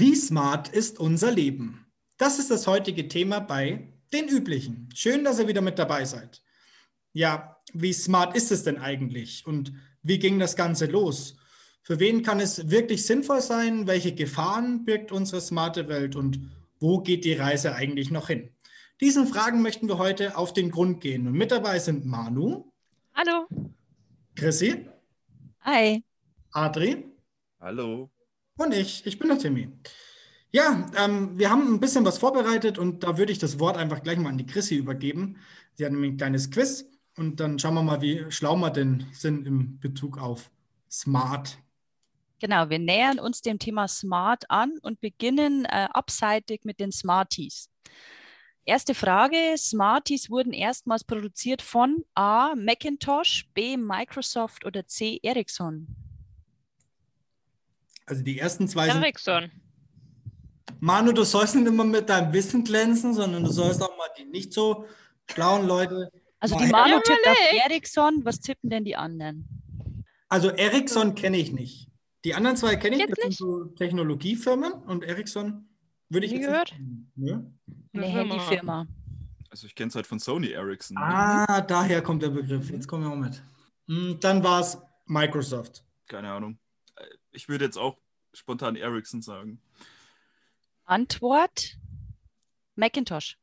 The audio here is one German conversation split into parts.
Wie smart ist unser Leben? Das ist das heutige Thema bei den üblichen. Schön, dass ihr wieder mit dabei seid. Ja, wie smart ist es denn eigentlich und wie ging das Ganze los? Für wen kann es wirklich sinnvoll sein? Welche Gefahren birgt unsere smarte Welt und wo geht die Reise eigentlich noch hin? Diesen Fragen möchten wir heute auf den Grund gehen. Und mit dabei sind Manu. Hallo. Chrissy. Hi. Adri. Hallo. Und ich, ich bin der Timmy. Ja, ähm, wir haben ein bisschen was vorbereitet und da würde ich das Wort einfach gleich mal an die Chrissy übergeben. Sie hat nämlich ein kleines Quiz und dann schauen wir mal, wie schlau wir denn sind im Bezug auf Smart. Genau, wir nähern uns dem Thema Smart an und beginnen äh, abseitig mit den Smarties. Erste Frage: Smarties wurden erstmals produziert von A. Macintosh, B. Microsoft oder C. Ericsson? Also die ersten zwei sind. Ericsson. Manu, du sollst nicht immer mit deinem Wissen glänzen, sondern du sollst auch mal die nicht so schlauen Leute. Also die Manu tippt auf Ericsson. Was tippen denn die anderen? Also Ericsson kenne ich nicht. Die anderen zwei kenne ich, Jetzt das sind nicht? so Technologiefirmen und Ericsson würde ich Nie jetzt gehört? nicht. Ne? Eine Eine Firma. Handyfirma. Also ich kenne es halt von Sony Ericsson. Ah, daher kommt der Begriff. Jetzt kommen wir auch mit. Hm, Dann war es Microsoft. Keine Ahnung. Ich würde jetzt auch spontan Ericsson sagen. Antwort: Macintosh.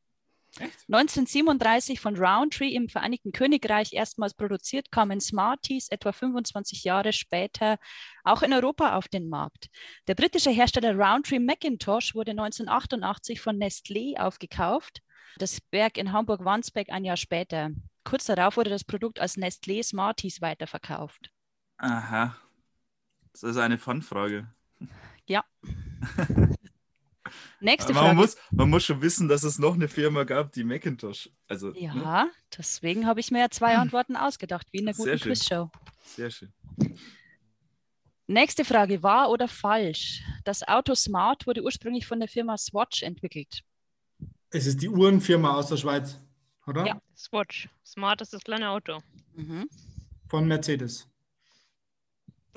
1937 von Roundtree im Vereinigten Königreich erstmals produziert, kamen Smarties etwa 25 Jahre später auch in Europa auf den Markt. Der britische Hersteller Roundtree Macintosh wurde 1988 von Nestlé aufgekauft. Das Werk in Hamburg-Wandsbek ein Jahr später. Kurz darauf wurde das Produkt als Nestlé Smarties weiterverkauft. Aha. Das ist eine Fun-Frage. Ja. Nächste Man Frage. muss, man muss schon wissen, dass es noch eine Firma gab, die Macintosh. Also, ne? Ja, deswegen habe ich mir ja zwei Antworten ausgedacht, wie in einer guten. Quizshow. Sehr schön. Nächste Frage, wahr oder falsch? Das Auto Smart wurde ursprünglich von der Firma Swatch entwickelt. Es ist die Uhrenfirma aus der Schweiz, oder? Ja. Swatch. Smart ist das kleine Auto. Mhm. Von Mercedes.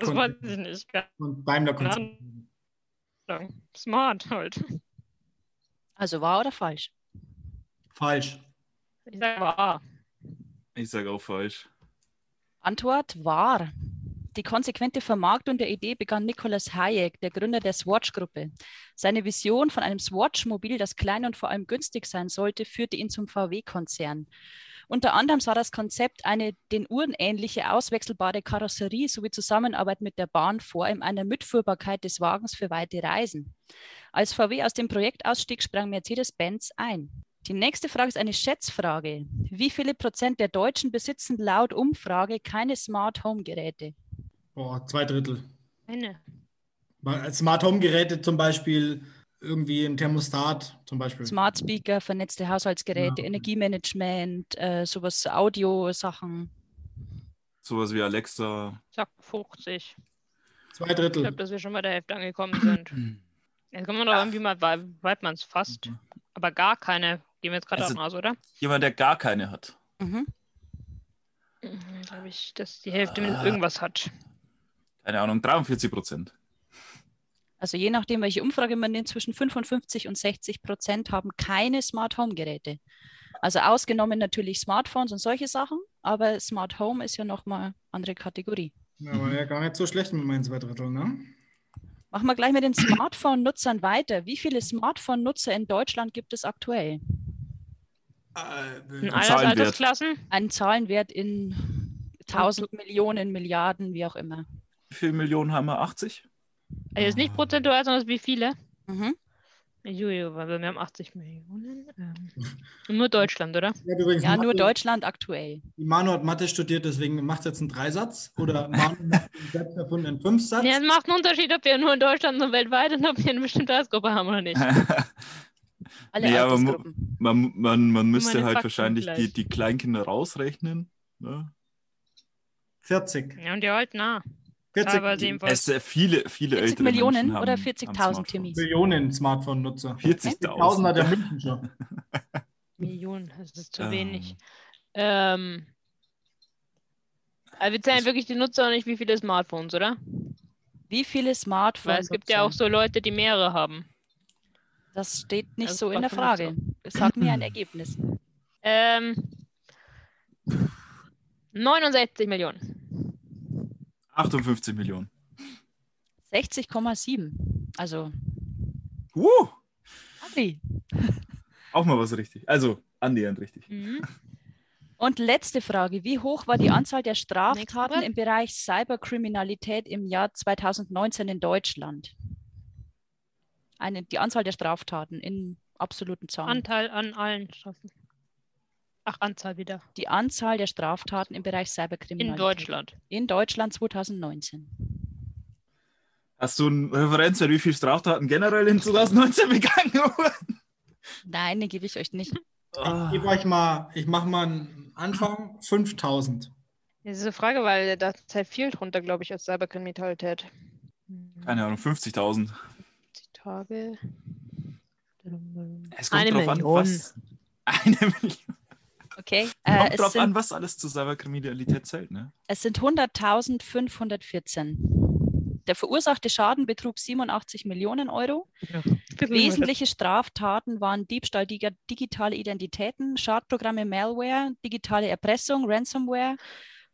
Das Von- weiß ich nicht. Und Daimler Konzern. Smart halt. Also wahr oder falsch? Falsch. Ich sage A. Ich sage auch falsch. Antwort wahr. Die konsequente Vermarktung der Idee begann Nicholas Hayek, der Gründer der Swatch-Gruppe. Seine Vision von einem Swatch-Mobil, das klein und vor allem günstig sein sollte, führte ihn zum VW-Konzern. Unter anderem sah das Konzept eine den Uhren ähnliche auswechselbare Karosserie sowie Zusammenarbeit mit der Bahn vor in einer Mitführbarkeit des Wagens für weite Reisen. Als VW aus dem Projekt ausstieg, sprang Mercedes-Benz ein. Die nächste Frage ist eine Schätzfrage. Wie viele Prozent der Deutschen besitzen laut Umfrage keine Smart Home Geräte? Boah, zwei Drittel. Eine. Smart Home Geräte zum Beispiel irgendwie ein Thermostat zum Beispiel. Smart Speaker, vernetzte Haushaltsgeräte, Ja. Energiemanagement, äh, sowas Audio-Sachen. Sowas wie Alexa. Sag 50. Zwei Ich Drittel. glaube, dass wir schon bei der Hälfte angekommen sind. Jetzt kommen wir doch irgendwie mal, wei- weit man es fast. Aber gar keine. Gehen wir jetzt gerade Also- davon aus, oder? Jemand, der gar keine hat. Mhm. Glaube ich, dass die Hälfte mit Ah. irgendwas hat. Keine Ahnung, 43 Prozent. Also je nachdem, welche Umfrage man nimmt, zwischen 55 und 60 Prozent haben keine Smart Home Geräte. Also ausgenommen natürlich Smartphones und solche Sachen, aber Smart Home ist ja nochmal andere Kategorie. Ja, war ja gar nicht so schlecht mit meinen zwei Dritteln, ne? Machen wir gleich mit den Smartphone-Nutzern weiter. Wie viele Smartphone-Nutzer in Deutschland gibt es aktuell? In Äh, allen Zahlenwert. Altersklassen? Einen Zahlenwert in 1000 Millionen, Milliarden, wie auch immer. Wie viele Millionen haben wir? 80? Also jetzt nicht prozentual, sondern wie viele? Mhm. Juju, weil wir haben 80 Millionen. Ähm, nur Deutschland, oder? ja, Ja, nur Mathe- Deutschland aktuell. Die Manu hat Mathe studiert, deswegen macht jetzt einen Dreisatz. Oder Manu macht einen selbst erfundenen Fünfsatz. Ja, es macht einen Unterschied, ob wir nur in Deutschland und weltweit und ob wir eine bestimmte Altersgruppe haben oder nicht. Alle mu- Altersgruppen. man, man, man müsste halt Fakten wahrscheinlich die, gleich. die Kleinkinder rausrechnen. Ne? 40. Ja, und die halt nah. 40 Teilweise jedenfalls. Es, äh, viele, viele 40 ältere Millionen Menschen haben, oder haben 40.000 Smartphones. Timmy? Millionen Smartphone-Nutzer. 10.000 hat 40.000. der München schon. Millionen, das ist zu Ähm. wenig. Ähm, also wir zählen wirklich die Nutzer und nicht wie viele Smartphones, oder? Wie viele Smartphones? Weil es gibt ja auch so Leute, die mehrere haben. Das steht nicht Das so in der Frage. Sag mir ein Ergebnis. Ähm, 69 Millionen. 58 Millionen. 60,7. Also, Uh, Adri. auch mal was richtig. Also annähernd richtig. Mhm. Und letzte Frage. Wie hoch war die Anzahl der Straftaten im Bereich Cyberkriminalität im Jahr 2019 in Deutschland? Eine, die Anzahl der Straftaten in absoluten Zahlen. Anteil an allen Strafen. Ach, Anzahl wieder. die Anzahl der Straftaten im Bereich In Cyberkriminalität. Deutschland. In Deutschland 2019. Hast du einen Referenzwert, wie viele Straftaten generell in 2019 begangen wurden? Nein, den gebe ich euch nicht. Ah. Ich gebe euch mal, ich mache mal einen Anfang 5000. Das ist eine Frage, weil da zählt viel drunter, glaube ich, als Cyberkriminalität. Keine Ahnung, 50.000. 50 Tage. Es kommt Eine drauf Million. an, was. Eine Million. Okay, Kommt äh, drauf an, sind, was alles zu Cyberkriminalität zählt, ne? es sind 100.514. Der verursachte Schaden betrug 87 Millionen Euro. Wesentliche Straftaten waren Diebstahl dig- digitale Identitäten, Schadprogramme, Malware, digitale Erpressung, Ransomware,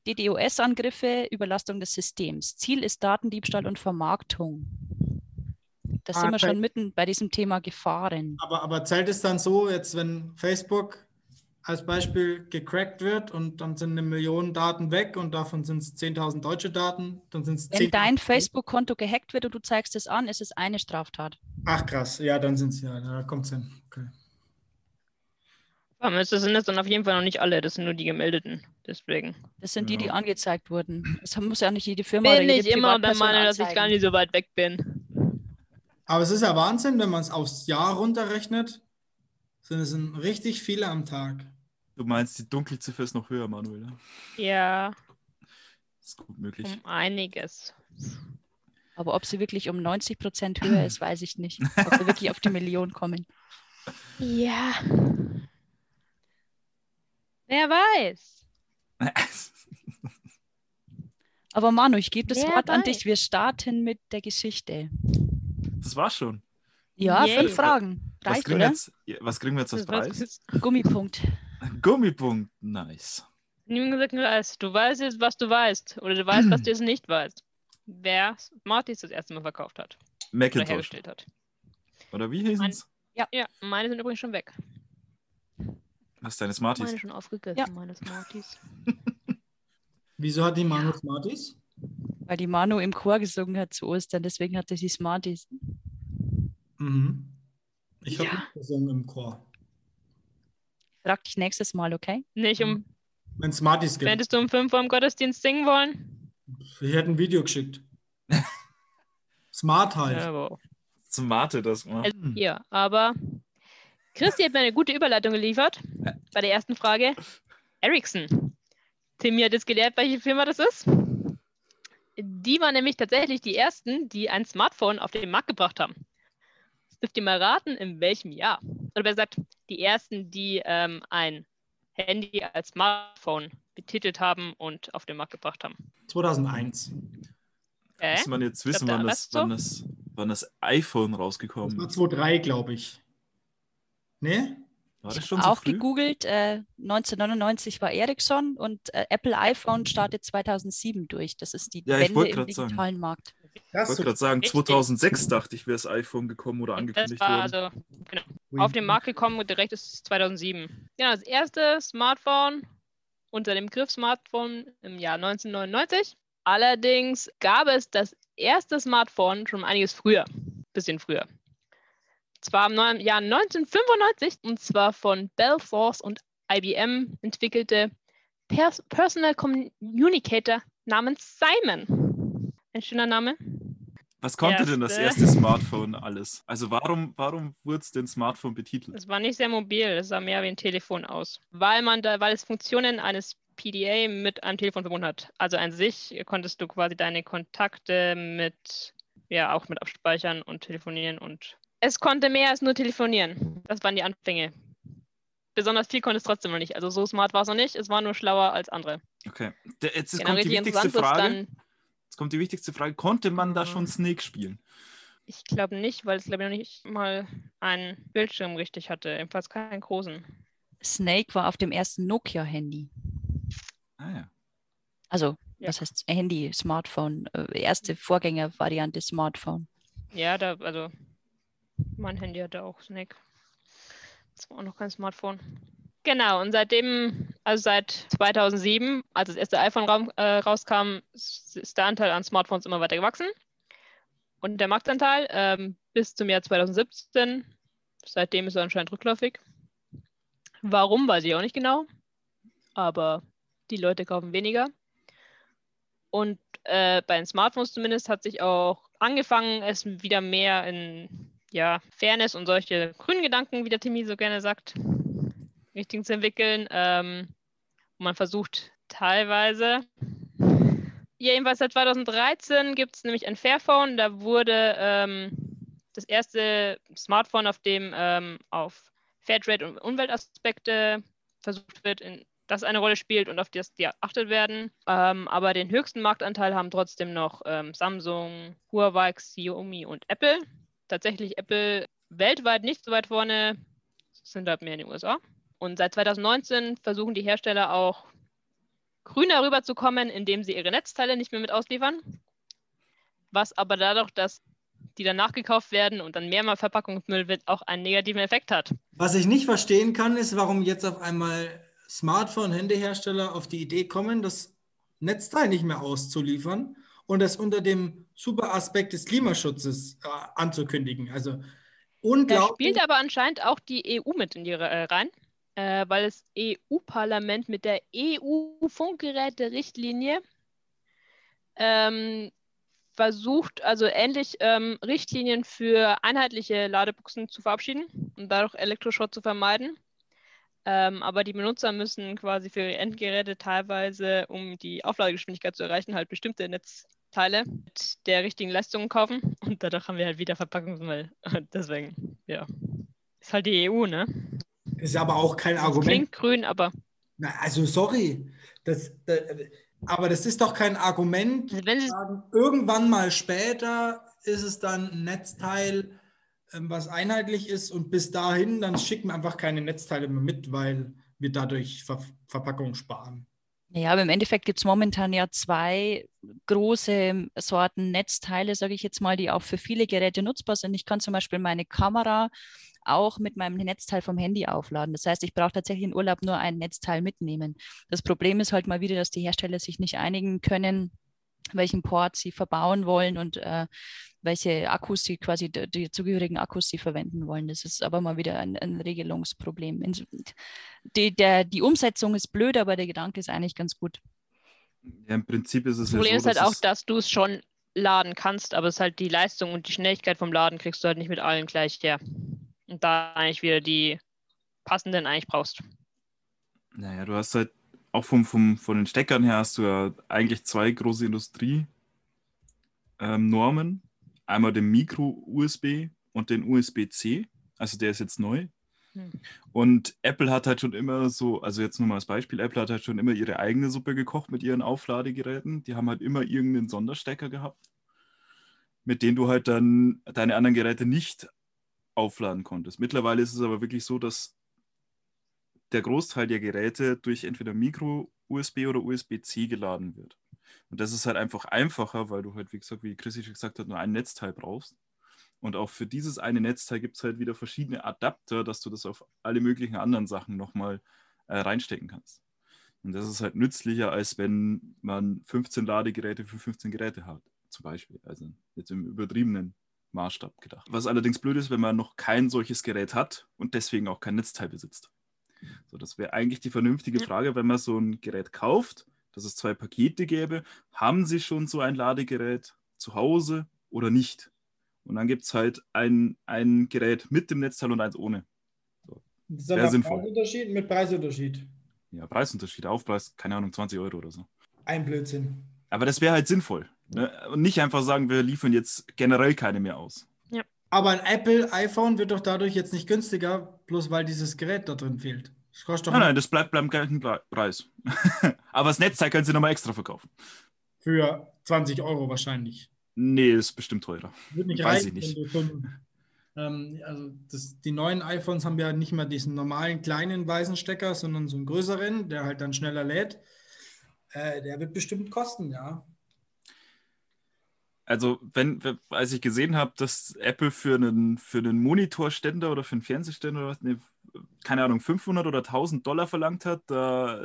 DDoS-Angriffe, Überlastung des Systems. Ziel ist Datendiebstahl und Vermarktung. Da Ah, sind wir schon mitten bei diesem Thema Gefahren. Aber, aber zählt es dann so, jetzt wenn Facebook als Beispiel gecrackt wird und dann sind eine Million Daten weg und davon sind es 10.000 deutsche Daten, dann sind es Wenn dein Facebook-Konto gehackt wird und du zeigst es an, ist es eine Straftat. Ach krass, ja, dann sind es ja, da kommt es hin. Okay. Aber das sind das dann auf jeden Fall noch nicht alle, das sind nur die gemeldeten. Deswegen. Das sind die, die Ja. angezeigt wurden. Es muss ja nicht jede Firma oder Bin jede ich immer der Meinung, dass ich gar nicht so weit weg bin. Aber es ist ja Wahnsinn, wenn man es aufs Jahr runterrechnet, sind es sind richtig viele am Tag. Du meinst, die Dunkelziffer ist noch höher, Manuel. ne? Ja, ist gut möglich. um einiges. Aber ob sie wirklich um 90 Prozent höher ist, weiß ich nicht. Ob wir wirklich auf die Million kommen. Ja. Wer weiß. Aber Manu, ich gebe das Wer Wort an weiß. dich. Wir starten mit der Geschichte. Das war's schon. Ja, Yay. fünf Fragen. Was Reicht, kriegen, wir oder? jetzt, was kriegen wir jetzt als Preis? Gummipunkt. Ein Gummipunkt. Nice. niemand gesagt, du weißt. Du weißt jetzt, was du weißt. Oder du weißt, was du jetzt nicht weißt. Wer Smarties das erste Mal verkauft hat. Oder Macintosh. hergestellt hat. Oder wie hießen es? Ja, meine sind übrigens schon weg. Was ist deine Smarties? Meine schon aufgegessen, Ja. meine Smarties. Wieso hat die Manu Smarties? Weil die Manu im Chor gesungen hat zu Ostern, deswegen hatte sie Smarties. Mhm. Ich habe Ja. nicht gesungen im Chor. Frag dich nächstes Mal, okay? Nicht um, Wenn es Smarties gibt. hättest du um 5 Uhr im Gottesdienst singen wollen? Ich hätte ein Video geschickt. Smart halt. Ja, wow. Smarte das mal. Also, ja, aber Christi hat mir eine gute Überleitung geliefert bei der ersten Frage. Ericsson. Timmy hat jetzt gelehrt, welche Firma das ist. Die waren nämlich tatsächlich die ersten, die ein Smartphone auf den Markt gebracht haben. Jetzt dürft ihr mal raten, in welchem Jahr. Oder besser gesagt, die ersten, die ähm, ein Handy als Smartphone betitelt haben und auf den Markt gebracht haben. 2001. Äh? Muss man jetzt wissen, Glaubt wann das, das wann, das, wann das iPhone Das rausgekommen war ist. 2003, glaube ich. Ne? War das Ich schon habe so auch früh? gegoogelt. Äh, 1999 war Ericsson und äh, Apple iPhone startet 2007 durch. Das ist die Ja, ich Wende im grad sagen. digitalen Ich wollte gerade sagen, Richtig. 2006 dachte ich, wäre das iPhone gekommen oder Das angekündigt war worden. also genau, auf den Markt gekommen und direkt ist es 2007. Ja, das erste Smartphone unter dem Griff Smartphone im Jahr 1999. Allerdings gab es das erste Smartphone schon einiges früher, bisschen früher. Zwar im Jahr 1995 und zwar von Bell Force und IBM entwickelte Pers Personal Communicator namens Simon. Ein schöner Name. Was konnte denn das erste- erste Smartphone alles? Also warum, warum wurde es denn Smartphone betitelt? Es war nicht sehr mobil, es sah mehr wie ein Telefon aus, weil man da, weil es Funktionen eines PDA mit einem Telefon verbunden hat. Also an sich konntest du quasi deine Kontakte mit, ja, auch mit abspeichern und telefonieren und es konnte mehr als nur telefonieren. Das waren die Anfänge. Besonders viel konnte es trotzdem noch nicht. Also so smart war es noch nicht, es war nur schlauer als andere. Okay. Jetzt Genau, kommt die wichtigste Frage. dann. Jetzt kommt die wichtigste Frage. Konnte man da Mhm. schon Snake spielen? Ich glaube nicht, weil es glaube ich noch nicht mal einen Bildschirm richtig hatte, jedenfalls keinen großen. Snake war auf dem ersten Nokia-Handy. Ah ja. Also, Ja. was heißt Handy, Smartphone, äh, erste Vorgängervariante Smartphone. Ja, da, also mein Handy hatte auch Snake. Das war auch noch kein Smartphone. Genau, und seitdem, also seit 2007, als das erste iPhone äh, rauskam, ist ist der Anteil an Smartphones immer weiter gewachsen. Und der Marktanteil ähm, bis zum Jahr 2017, seitdem ist er anscheinend rückläufig. Warum, weiß ich auch nicht genau. Aber die Leute kaufen weniger. Und äh, bei den Smartphones zumindest hat sich auch angefangen, es wieder mehr in ja, Fairness und solche grünen Gedanken, wie der Timmy so gerne sagt, Richtung zu entwickeln. Ähm, man versucht teilweise. Ja, jedenfalls seit 2013 gibt es nämlich ein Fairphone. Da wurde ähm, das erste Smartphone, auf dem ähm, auf Fairtrade und Umweltaspekte versucht wird, in, das eine Rolle spielt und auf das die achtet werden. Ähm, aber den höchsten Marktanteil haben trotzdem noch ähm, Samsung, Huawei, Xiaomi und Apple. Tatsächlich Apple weltweit nicht so weit vorne, sind halt mehr in den USA. Und seit 2019 versuchen die Hersteller auch grüner rüberzukommen, indem sie ihre Netzteile nicht mehr mit ausliefern. Was aber dadurch, dass die dann nachgekauft werden und dann mehrmal Verpackungsmüll wird, auch einen negativen Effekt hat. Was ich nicht verstehen kann, ist, warum jetzt auf einmal Smartphone-Handyhersteller auf die Idee kommen, das Netzteil nicht mehr auszuliefern und das unter dem super Aspekt des Klimaschutzes äh, anzukündigen. Also Da unglaublich. spielt aber anscheinend auch die EU mit in die äh, rein, äh, weil das EU-Parlament mit der EU-Funkgeräte-Richtlinie ähm, versucht, also ähnlich ähm, Richtlinien für einheitliche Ladebuchsen zu verabschieden und dadurch Elektroschrott zu vermeiden. Ähm, aber die Benutzer müssen quasi für ihre Endgeräte teilweise, um die Aufladegeschwindigkeit zu erreichen, halt bestimmte Netzteile mit der richtigen Leistung kaufen. Und dadurch haben wir halt wieder Verpackungsmüll. Und Deswegen, ja. Ist halt die EU, ne? Ist aber auch kein Das Argument. klingt grün, aber Na, also sorry, das, das, aber das ist doch kein Argument. Also wenn sie sagen, irgendwann mal später ist es dann ein Netzteil, ähm, was einheitlich ist und bis dahin, dann schicken wir einfach keine Netzteile mehr mit, weil wir dadurch Ver Verpackung sparen. Ja, aber im Endeffekt gibt es momentan ja zwei große Sorten Netzteile, sage ich jetzt mal, die auch für viele Geräte nutzbar sind. Ich kann zum Beispiel meine Kamera auch mit meinem Netzteil vom Handy aufladen. Das heißt, ich brauche tatsächlich in Urlaub nur ein Netzteil mitnehmen. Das Problem ist halt mal wieder, dass die Hersteller sich nicht einigen können, welchen Port sie verbauen wollen und äh, welche Akkus sie quasi, die, die zugehörigen Akkus sie verwenden wollen. Das ist aber mal wieder ein, ein Regelungsproblem. Ins- Die, der, die Umsetzung ist blöd, aber der Gedanke ist eigentlich ganz gut. Ja, Im Prinzip ist es Das Problem ja ist so, halt dass auch, dass du es schon laden kannst, aber es ist halt die Leistung und die Schnelligkeit vom Laden kriegst du halt nicht mit allen gleich her. Und da eigentlich wieder die passenden eigentlich brauchst. Naja, du hast halt auch vom, vom, von den Steckern her hast du ja eigentlich zwei große Industrie-Normen. Einmal den Micro-USB und den USB-C. Also der ist jetzt neu. Hm. Und Apple hat halt schon immer so, also jetzt nur mal als Beispiel, Apple hat halt schon immer ihre eigene Suppe gekocht mit ihren Aufladegeräten. Die haben halt immer irgendeinen Sonderstecker gehabt, mit dem du halt dann deine anderen Geräte nicht aufladen konntest. Mittlerweile ist es aber wirklich so, dass der Großteil der Geräte durch entweder Micro-USB oder USB-C geladen wird. Und das ist halt einfach einfacher, weil du halt, wie gesagt, wie Chrissy schon gesagt hat, nur ein Netzteil brauchst. Und auch für dieses eine Netzteil gibt es halt wieder verschiedene Adapter, dass du das auf alle möglichen anderen Sachen nochmal äh, reinstecken kannst. Und das ist halt nützlicher, als wenn man 15 Ladegeräte für 15 Geräte hat, zum Beispiel. Also jetzt im übertriebenen Maßstab gedacht. Was allerdings blöd ist, wenn man noch kein solches Gerät hat und deswegen auch kein Netzteil besitzt. So, das wäre eigentlich die vernünftige. Frage, wenn man so ein Gerät kauft, dass es zwei Pakete gäbe. Haben Sie schon so ein Ladegerät zu Hause oder nicht? Und dann gibt es halt ein, ein Gerät mit dem Netzteil und eins ohne. Das ist aber sinnvoll. Preisunterschied mit Preisunterschied. Ja, Preisunterschied, Aufpreis, keine Ahnung, 20 Euro oder so. Ein Blödsinn. Aber das wäre halt sinnvoll. Ne? Und nicht einfach sagen, wir liefern jetzt generell keine mehr aus. Aber ein Apple iPhone wird doch dadurch jetzt nicht günstiger, bloß weil dieses Gerät da drin fehlt. Das kostet doch Nein, nein, das bleibt beim gleichen Preis. Aber das Netzteil können Sie nochmal extra verkaufen. für 20 Euro wahrscheinlich. Nee, ist bestimmt teurer. Wird nicht Weiß reichen, ich nicht. schon, ähm, also das, die neuen iPhones haben ja nicht mehr diesen normalen kleinen weißen Stecker, sondern so einen größeren, der halt dann schneller lädt. Äh, der wird bestimmt kosten, ja. Also, wenn, als ich gesehen habe, dass Apple für einen, für einen Monitorständer oder für einen Fernsehständer oder was, nee, keine Ahnung, 500 oder 1000 Dollar verlangt hat, da,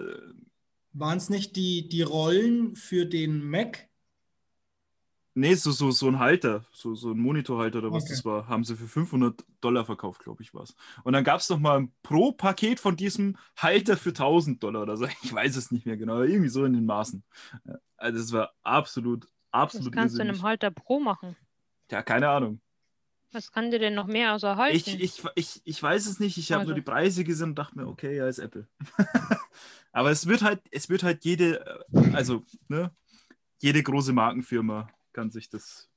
Waren es nicht die, die Rollen für den Mac? Nee, so, so, so ein Halter, so, so ein Monitorhalter oder was Okay. das war, haben sie für 500 Dollar verkauft, glaube ich, was. Und dann gab es noch mal ein Pro-Paket von diesem Halter für 1000 Dollar oder so. Ich weiß es nicht mehr genau, aber irgendwie so in den Maßen. Also, es war absolut, Was absolut kannst du in einem. Halter Pro machen? Ja, keine Ahnung. Was kann dir denn noch mehr außer halten? Ich, ich, ich, ich weiß es nicht. Ich habe nur Also. die Preise gesehen und dachte mir, okay, ja, ist Apple. Aber es wird halt, es wird halt jede, äh, also, ne, jede große Markenfirma kann sich das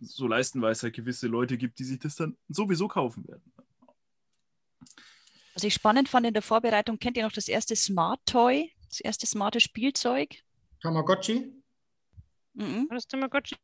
so leisten, weil es halt gewisse Leute gibt, die sich das dann sowieso kaufen werden. Was ich spannend fand in der Vorbereitung, kennt ihr noch das erste Smart Toy, das erste smarte Spielzeug? Tamagotchi? Mhm. War das Tamagotchi?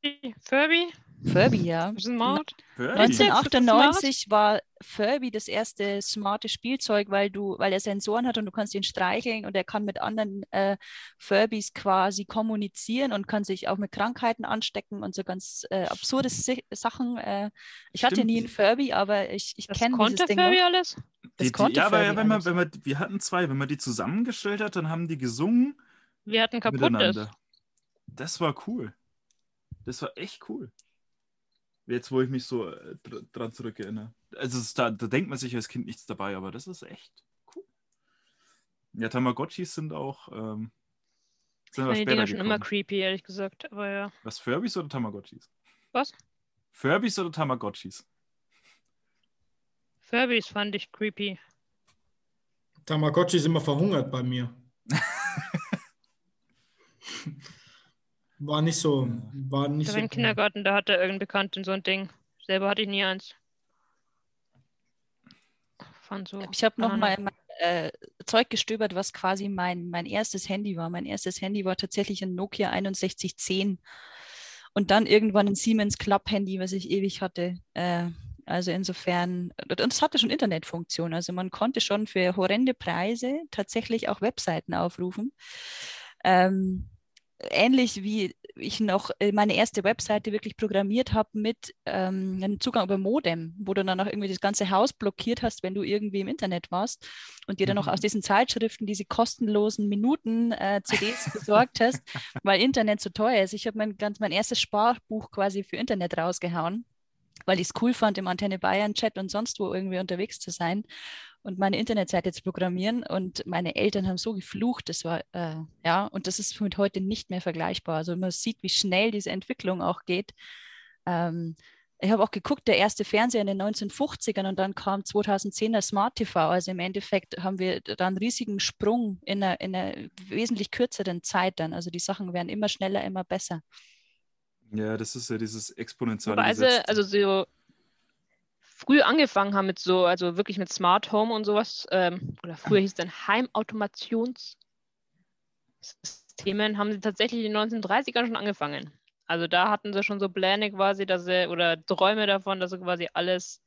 Furby? Furby, ja. Smart? Furby. 1998 war Furby das erste smarte Spielzeug, weil du, weil er Sensoren hat und du kannst ihn streicheln und er kann mit anderen äh, Furbys quasi kommunizieren und kann sich auch mit Krankheiten anstecken und so ganz äh, absurde Si- Sachen. Äh, ich hatte Stimmt. nie einen Furby, aber ich, ich kenne konnte dieses Ding Furby noch. alles? Das Die, die, konnte ja, aber Furby wenn man, wenn man, wir hatten zwei, wenn man die zusammengestellt hat, dann haben die gesungen Wir hatten kaputtes. Das war cool. Das war echt cool. Jetzt, wo ich mich so äh, dr- dran zurückerinnere. Also es, da, da denkt man sich als Kind nichts dabei, aber das ist echt cool. Ja, Tamagotchis sind auch ähm, sind Ich fand die schon immer creepy, ehrlich gesagt. Aber ja. Was, Furbies oder Tamagotchis? Was? Furbies oder Tamagotchis? Furbys fand ich creepy. Tamagotchi ist immer verhungert bei mir. War nicht so, war nicht Da so. war im Kindergarten, da hatte irgendein Bekannten so ein Ding. Selber hatte ich nie eins. Fand so. Ich habe noch keine mal Ahnung. in mein äh, Zeug gestöbert, was quasi mein, mein erstes Handy war. Mein erstes Handy war tatsächlich ein Nokia 6110 und dann irgendwann ein Siemens Club Handy, was ich ewig hatte. Äh, also insofern, und es hatte schon Internetfunktion. Also man konnte schon für horrende Preise tatsächlich auch Webseiten aufrufen. Ähm, ähnlich wie ich noch äh, meine erste Webseite wirklich programmiert habe mit ähm, einem Zugang über Modem, wo du dann auch irgendwie das ganze Haus blockiert hast, wenn du irgendwie im Internet warst und dir dann noch Mhm. aus diesen Zeitschriften diese kostenlosen Minuten äh, CDs besorgt hast, weil Internet so teuer ist. Ich habe mein ganz mein erstes Sparbuch quasi für Internet rausgehauen, weil ich es cool fand, im Antenne Bayern Chat und sonst wo irgendwie unterwegs zu sein und meine Internetseite zu programmieren. Und meine Eltern haben so geflucht, das war, äh, ja, und das ist mit heute nicht mehr vergleichbar. Also man sieht, wie schnell diese Entwicklung auch geht. Ähm, ich habe auch geguckt, der erste Fernseher in den 1950ern und dann kam 2010 der Smart TV. Also im Endeffekt haben wir da einen riesigen Sprung in einer, in einer wesentlich kürzeren Zeit dann. Also die Sachen werden immer schneller, immer besser. Ja, das ist ja dieses exponentielle Gesetz. also so früh angefangen haben mit so, also wirklich mit Smart Home und sowas, ähm, oder früher hieß es dann Heimautomationssystemen, haben sie tatsächlich in den 1930ern schon angefangen. Also da hatten sie schon so Pläne quasi, dass sie, oder Träume davon, dass sie quasi alles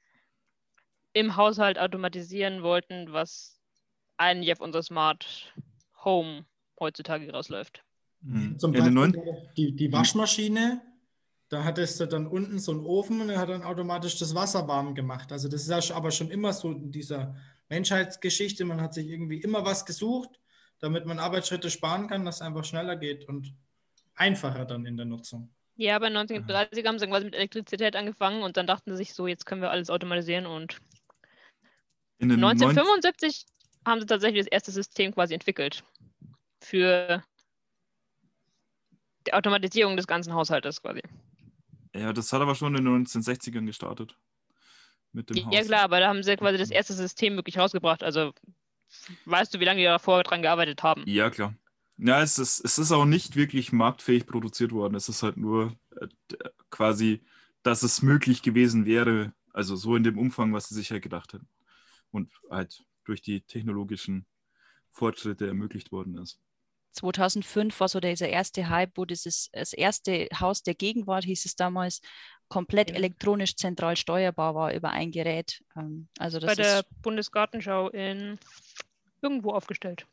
im Haushalt automatisieren wollten, was eigentlich auf unser Smart Home heutzutage rausläuft. Hm. Zum Beispiel die, die Waschmaschine, da hattest du dann unten so einen Ofen und der hat dann automatisch das Wasser warm gemacht. Also das ist ja aber schon immer so in dieser Menschheitsgeschichte. Man hat sich irgendwie immer was gesucht, damit man Arbeitsschritte sparen kann, dass es einfach schneller geht und einfacher dann in der Nutzung. Ja, aber 1930 haben sie quasi mit Elektrizität angefangen und dann dachten sie sich so, jetzt können wir alles automatisieren und in den neun- 1975 haben sie tatsächlich das erste System quasi entwickelt für die Automatisierung des ganzen Haushaltes quasi. Ja, das hat aber schon in den 1960ern gestartet. Mit dem Ja Haus. klar, aber da haben sie quasi das erste System wirklich rausgebracht. Also weißt du, wie lange die davor dran gearbeitet haben? Ja, klar. Ja, es ist, es ist auch nicht wirklich marktfähig produziert worden. Es ist halt nur äh, quasi, dass es möglich gewesen wäre, also so in dem Umfang, was sie sich halt gedacht hätten. Und halt durch die technologischen Fortschritte ermöglicht worden ist. 2005 war so dieser erste Hype, wo dieses das erste Haus der Gegenwart, hieß es damals, komplett Ja. elektronisch zentral steuerbar war über ein Gerät. Ähm, also das Bei der ist Bundesgartenschau in irgendwo aufgestellt.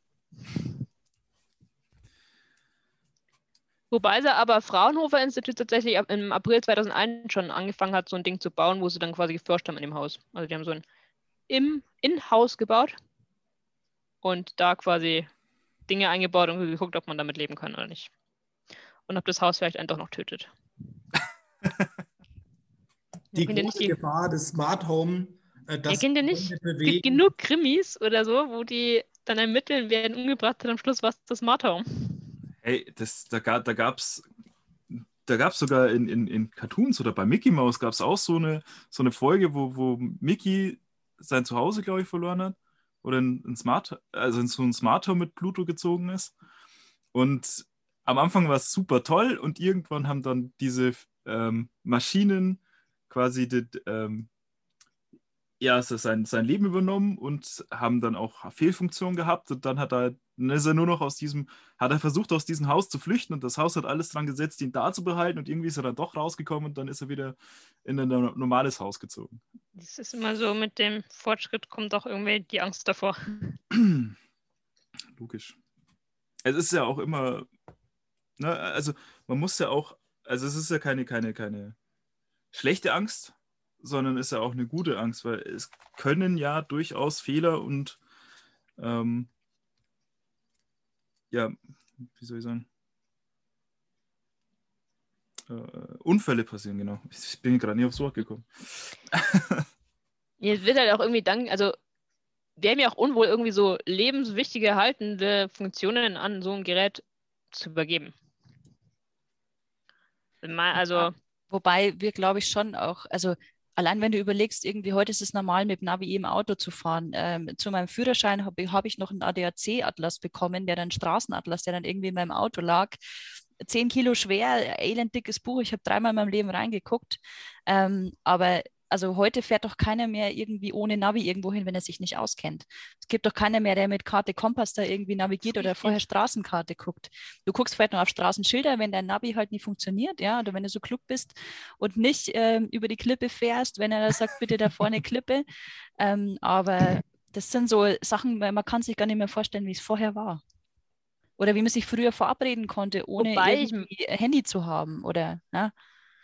Wobei sie aber Fraunhofer Institut tatsächlich im April 2001 schon angefangen hat, so ein Ding zu bauen, wo sie dann quasi geforscht haben in dem Haus. Also die haben so ein im In-Haus gebaut und da quasi Dinge eingebaut und geguckt, ob man damit leben kann oder nicht. Und ob das Haus vielleicht einen doch noch tötet. Die ihr große nicht die- Gefahr des Smart Home, äh, kennt ihr nicht? Es gibt genug Krimis oder so, wo die dann ermitteln, werden umgebracht und am Schluss was das Smart Home. Hey, das, da, da gab es da gab's sogar in, in, in Cartoons oder bei Mickey Mouse gab es auch so eine, so eine Folge, wo, wo Mickey sein Zuhause, glaube ich, verloren hat. Oder ein, ein Smart, also in so ein Smart Home mit Pluto gezogen ist. Und am Anfang war es super toll und irgendwann haben dann diese ähm, Maschinen quasi die, ähm, ja, so sein, sein Leben übernommen und haben dann auch Fehlfunktionen gehabt und dann hat er, dann ist er nur noch aus diesem, hat er versucht, aus diesem Haus zu flüchten und das Haus hat alles dran gesetzt, ihn da zu behalten und irgendwie ist er dann doch rausgekommen und dann ist er wieder in ein no- normales Haus gezogen. Das ist immer so, mit dem Fortschritt kommt auch irgendwie die Angst davor. Logisch. Es ist ja auch immer, ne, also man muss ja auch, also es ist ja keine, keine, keine schlechte Angst, sondern ist ja auch eine gute Angst, weil es können ja durchaus Fehler und ähm, ja, wie soll ich sagen? Äh, Unfälle passieren, genau. Ich bin gerade nicht aufs Wort gekommen. Ja, Es wird halt auch irgendwie dann, also wäre mir auch unwohl, irgendwie so lebenswichtige, erhaltende Funktionen an so ein Gerät zu übergeben. Also, Wobei wir, glaube ich, schon auch, also allein wenn du überlegst, irgendwie heute ist es normal, mit Navi im Auto zu fahren. Ähm, zu meinem Führerschein habe hab ich noch einen ADAC-Atlas bekommen, der dann Straßenatlas, der dann irgendwie in meinem Auto lag. Zehn Kilo schwer, elenddickes Buch. Ich habe dreimal in meinem Leben reingeguckt. Ähm, aber also heute fährt doch keiner mehr irgendwie ohne Navi irgendwo hin, wenn er sich nicht auskennt. Es gibt doch keiner mehr, der mit Karte Kompass da irgendwie navigiert oder vorher Straßenkarte guckt. Du guckst vielleicht noch auf Straßenschilder, wenn dein Navi halt nicht funktioniert, ja, oder wenn du so klug bist und nicht ähm, über die Klippe fährst, wenn er da sagt, bitte da vorne Klippe. Ähm, aber das sind so Sachen, weil man kann sich gar nicht mehr vorstellen, wie es vorher war. Oder wie man sich früher verabreden konnte, ohne Wobei irgendwie Handy zu haben. Oder ja.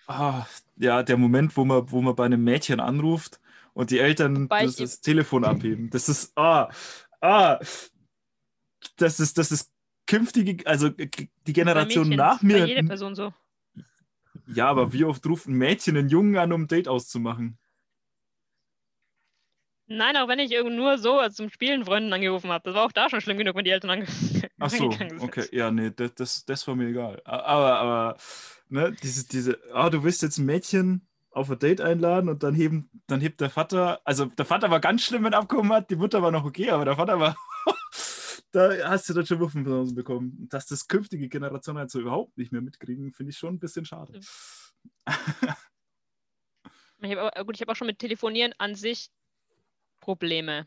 Ah, ja, der Moment, wo man, wo man bei einem Mädchen anruft und die Eltern das, das Telefon abheben. Das ist, ah, ah, das ist, das ist künftige, also die bei Generation Mädchen, nach Bei mir. jeder Person so. Ja, aber wie oft ruft ein Mädchen einen Jungen an, um ein Date auszumachen? Nein, auch wenn ich nur so als zum Spielen Freunden angerufen habe. Das war auch da schon schlimm genug, wenn die Eltern ange Ach so, sind. okay, ja, nee, das, das, das war mir egal. Aber, aber, ne, diese, diese, ah, du willst jetzt ein Mädchen auf ein Date einladen und dann heben, dann hebt der Vater, also der Vater war ganz schlimm, wenn er abgekommen hat, die Mutter war noch okay, aber der Vater war, da hast du dann schon Muffen bekommen. Dass das künftige Generationen halt so überhaupt nicht mehr mitkriegen, finde ich schon ein bisschen schade. Ich hab, gut, ich habe auch schon mit Telefonieren an sich Probleme.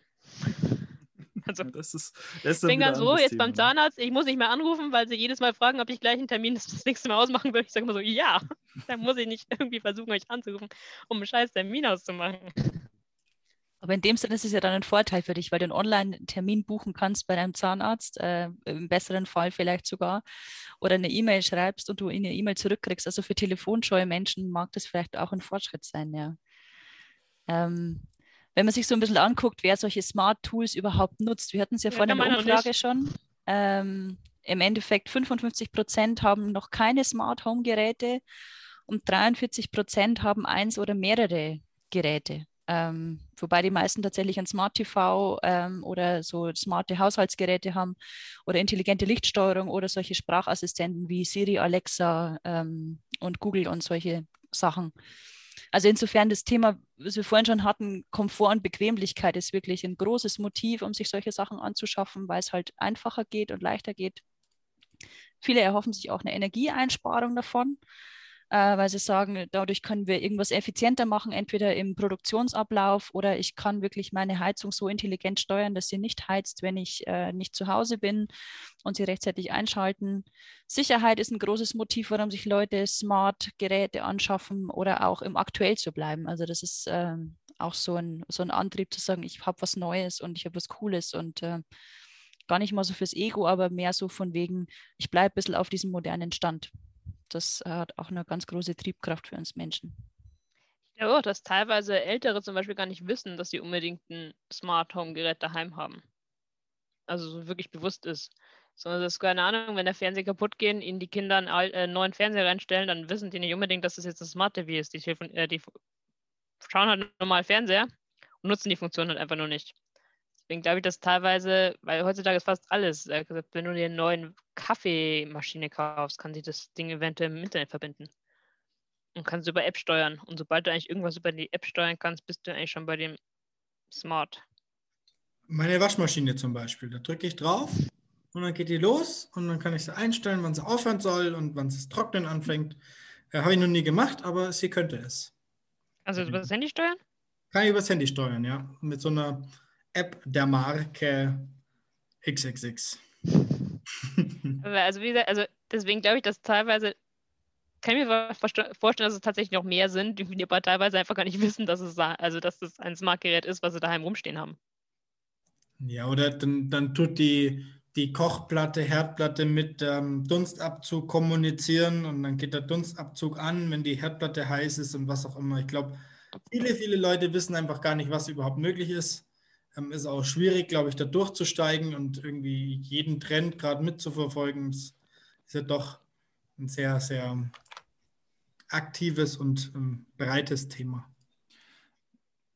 Also, Das ist, das ist ich dann bin ganz anderes jetzt beim Thema, ne? Zahnarzt, ich muss nicht mehr anrufen, weil sie jedes Mal fragen, ob ich gleich einen Termin das, das nächste Mal ausmachen will. Ich sage immer so, ja, dann muss ich nicht irgendwie versuchen, euch anzurufen, um einen scheiß Termin auszumachen. Aber in dem Sinne ist es ja dann ein Vorteil für dich, weil du einen Online-Termin buchen kannst bei deinem Zahnarzt, äh, im besseren Fall vielleicht sogar, oder eine E-Mail schreibst und du in eine E-Mail zurückkriegst. Also für telefonscheue Menschen mag das vielleicht auch ein Fortschritt sein, ja. Ähm, wenn man sich so ein bisschen anguckt, wer solche Smart Tools überhaupt nutzt, wir hatten es ja, Ja, vorhin in der Umfrage schon. Ähm, Im Endeffekt 55 Prozent haben noch keine Smart Home Geräte und 43 Prozent haben eins oder mehrere Geräte. Ähm, wobei die meisten tatsächlich ein Smart TV ähm, oder so smarte Haushaltsgeräte haben oder intelligente Lichtsteuerung oder solche Sprachassistenten wie Siri, Alexa ähm, und Google und solche Sachen. Also insofern das Thema, was wir vorhin schon hatten, Komfort und Bequemlichkeit ist wirklich ein großes Motiv, um sich solche Sachen anzuschaffen, weil es halt einfacher geht und leichter geht. Viele erhoffen sich auch eine Energieeinsparung davon. Äh, weil sie sagen, dadurch können wir irgendwas effizienter machen, entweder im Produktionsablauf oder ich kann wirklich meine Heizung so intelligent steuern, dass sie nicht heizt, wenn ich äh, nicht zu Hause bin und sie rechtzeitig einschalten. Sicherheit ist ein großes Motiv, warum sich Leute Smart-Geräte anschaffen oder auch im Aktuell zu bleiben. Also das ist äh, auch so ein, so ein Antrieb zu sagen, ich habe was Neues und ich habe was Cooles und äh, gar nicht mal so fürs Ego, aber mehr so von wegen, ich bleibe ein bisschen auf diesem modernen Stand das hat auch eine ganz große Triebkraft für uns Menschen. Ich glaube auch, dass teilweise Ältere zum Beispiel gar nicht wissen, dass sie unbedingt ein Smart Home Gerät daheim haben. Also so wirklich bewusst ist. Sondern das ist keine Ahnung, wenn der Fernseher kaputt geht, ihnen die Kinder einen äh, neuen Fernseher reinstellen, dann wissen die nicht unbedingt, dass das jetzt ein Smart TV ist. Die, äh, die schauen halt normal Fernseher und nutzen die Funktion halt einfach nur nicht. Deswegen glaube ich, dass teilweise, weil heutzutage ist fast alles, äh, wenn du dir einen neuen Kaffeemaschine kaufst, kann sich das Ding eventuell im Internet verbinden. Und kannst über App steuern. Und sobald du eigentlich irgendwas über die App steuern kannst, bist du eigentlich schon bei dem Smart. Meine Waschmaschine zum Beispiel, da drücke ich drauf und dann geht die los und dann kann ich sie einstellen, wann sie aufhören soll und wann es trocknen anfängt. Äh, Habe ich noch nie gemacht, aber sie könnte es. Also über das Handy steuern? Kann ich über das Handy steuern, ja. Mit so einer App der Marke XXX. also, wie gesagt, also deswegen glaube ich, dass teilweise, kann ich mir vorstellen, dass es tatsächlich noch mehr sind, die aber teilweise einfach gar nicht wissen, dass es, also, dass das ein Smartgerät ist, was sie daheim rumstehen haben. Ja, oder dann, dann tut die, die Kochplatte, Herdplatte mit ähm, Dunstabzug kommunizieren und dann geht der Dunstabzug an, wenn die Herdplatte heiß ist und was auch immer. Ich glaube, viele, viele Leute wissen einfach gar nicht, was überhaupt möglich ist ähm, ist auch schwierig, glaube ich, da durchzusteigen und irgendwie jeden Trend gerade mitzuverfolgen. Das ist ja doch ein sehr, sehr aktives und ähm, breites Thema.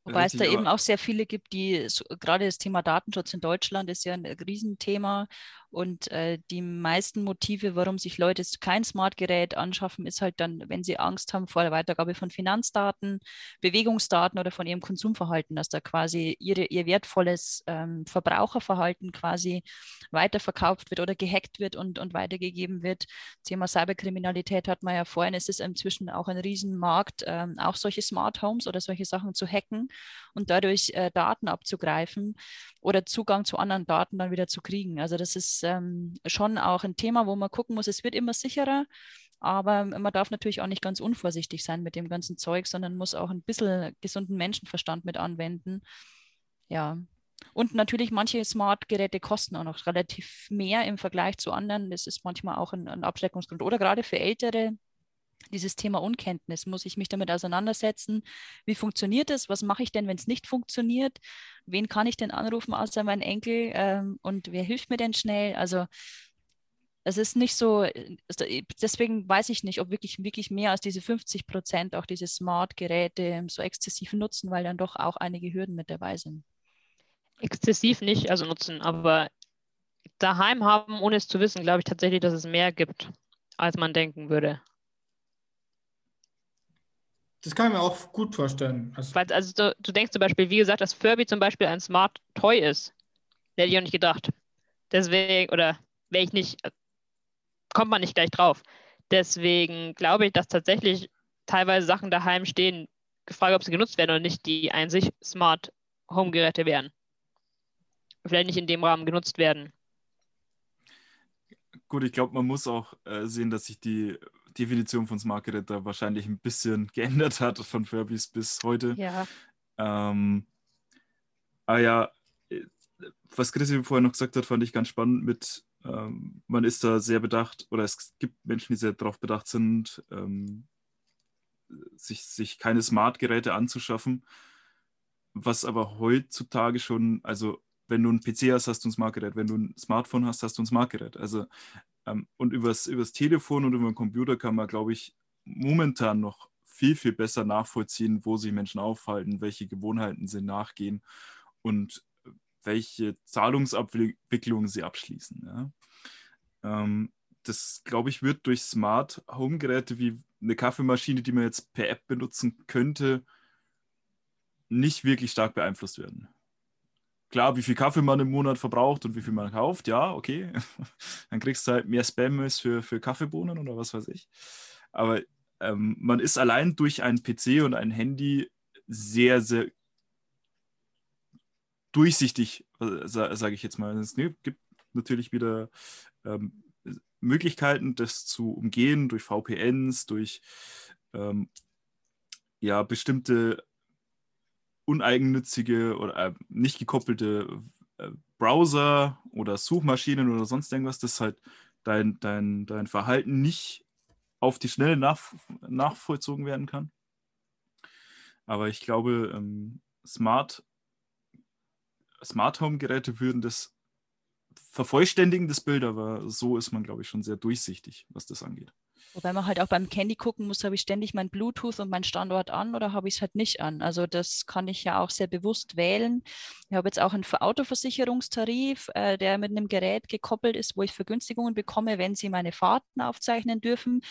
Wobei es da eben auch sehr viele gibt, die so, gerade das Thema Datenschutz in Deutschland ist ja ein Riesenthema und äh, die meisten Motive, warum sich Leute kein Smartgerät anschaffen, ist halt dann, wenn sie Angst haben vor der Weitergabe von Finanzdaten, Bewegungsdaten oder von ihrem Konsumverhalten, dass da quasi ihre, ihr wertvolles ähm, Verbraucherverhalten quasi weiterverkauft wird oder gehackt wird und, und weitergegeben wird. Thema Cyberkriminalität hat man ja vorhin, es ist inzwischen auch ein Riesenmarkt, ähm, auch solche Smart Homes oder solche Sachen zu hacken und dadurch äh, Daten abzugreifen oder Zugang zu anderen Daten dann wieder zu kriegen. Also das ist ähm, schon auch ein Thema, wo man gucken muss, es wird immer sicherer, aber man darf natürlich auch nicht ganz unvorsichtig sein mit dem ganzen Zeug, sondern muss auch ein bisschen gesunden Menschenverstand mit anwenden. Ja. Und natürlich, manche Smart-Geräte kosten auch noch relativ mehr im Vergleich zu anderen. Das ist manchmal auch ein, ein Abschreckungsgrund. Oder gerade für Ältere, dieses Thema Unkenntnis. Muss ich mich damit auseinandersetzen? Wie funktioniert es? Was mache ich denn, wenn es nicht funktioniert? Wen kann ich denn anrufen außer meinen Enkel? Ähm, und wer hilft mir denn schnell? Also es ist nicht so, deswegen weiß ich nicht, ob wirklich, wirklich mehr als diese 50 Prozent auch diese Smart-Geräte so exzessiv nutzen, weil dann doch auch einige Hürden mit dabei sind. Exzessiv nicht, also nutzen, aber daheim haben, ohne es zu wissen, glaube ich tatsächlich, dass es mehr gibt, als man denken würde. Das kann ich mir auch gut vorstellen. Also, Weil, also du, du, denkst zum Beispiel, wie gesagt, dass Furby zum Beispiel ein Smart Toy ist. Hätte ich auch nicht gedacht. Deswegen, oder wäre ich nicht, kommt man nicht gleich drauf. Deswegen glaube ich, dass tatsächlich teilweise Sachen daheim stehen, gefragt, ob sie genutzt werden oder nicht, die ein sich Smart Home Geräte wären. Vielleicht nicht in dem Rahmen genutzt werden. Gut, ich glaube, man muss auch äh, sehen, dass sich die Definition von Smart Gerät da wahrscheinlich ein bisschen geändert hat von Furbies bis heute. Ja. Ähm, ah ja, äh, was Chrissy vorher noch gesagt hat, fand ich ganz spannend mit, ähm, man ist da sehr bedacht oder es gibt Menschen, die sehr darauf bedacht sind, ähm, sich, sich keine Smart-Geräte anzuschaffen, was aber heutzutage schon, also wenn du ein PC hast, hast du ein Smartgerät. Wenn du ein Smartphone hast, hast du ein Smartgerät. Also ähm, und übers, übers Telefon und über den Computer kann man, glaube ich, momentan noch viel, viel besser nachvollziehen, wo sich Menschen aufhalten, welche Gewohnheiten sie nachgehen und welche Zahlungsabwicklungen sie abschließen. Ja. Ähm, das, glaube ich, wird durch Smart Home Geräte wie eine Kaffeemaschine, die man jetzt per App benutzen könnte, nicht wirklich stark beeinflusst werden klar, wie viel Kaffee man im Monat verbraucht und wie viel man kauft, ja, okay. Dann kriegst du halt mehr Spam für, für Kaffeebohnen oder was weiß ich. Aber ähm, man ist allein durch einen PC und ein Handy sehr, sehr durchsichtig, sage ich jetzt mal. Es gibt natürlich wieder ähm, Möglichkeiten, das zu umgehen durch VPNs, durch ähm, ja, bestimmte uneigennützige oder äh, nicht gekoppelte äh, Browser oder Suchmaschinen oder sonst irgendwas, das halt dein, dein, dein Verhalten nicht auf die Schnelle nach, nachvollzogen werden kann. Aber ich glaube, ähm, Smart, Smart Home Geräte würden das vervollständigen, das Bild, aber so ist man, glaube ich, schon sehr durchsichtig, was das angeht. Wobei man halt auch beim Candy gucken muss, habe ich ständig mein Bluetooth und meinen Standort an oder habe ich es halt nicht an. Also das kann ich ja auch sehr bewusst wählen. Ich habe jetzt auch einen Autoversicherungstarif, äh, der mit einem Gerät gekoppelt ist, wo ich Vergünstigungen bekomme, wenn Sie meine Fahrten aufzeichnen dürfen.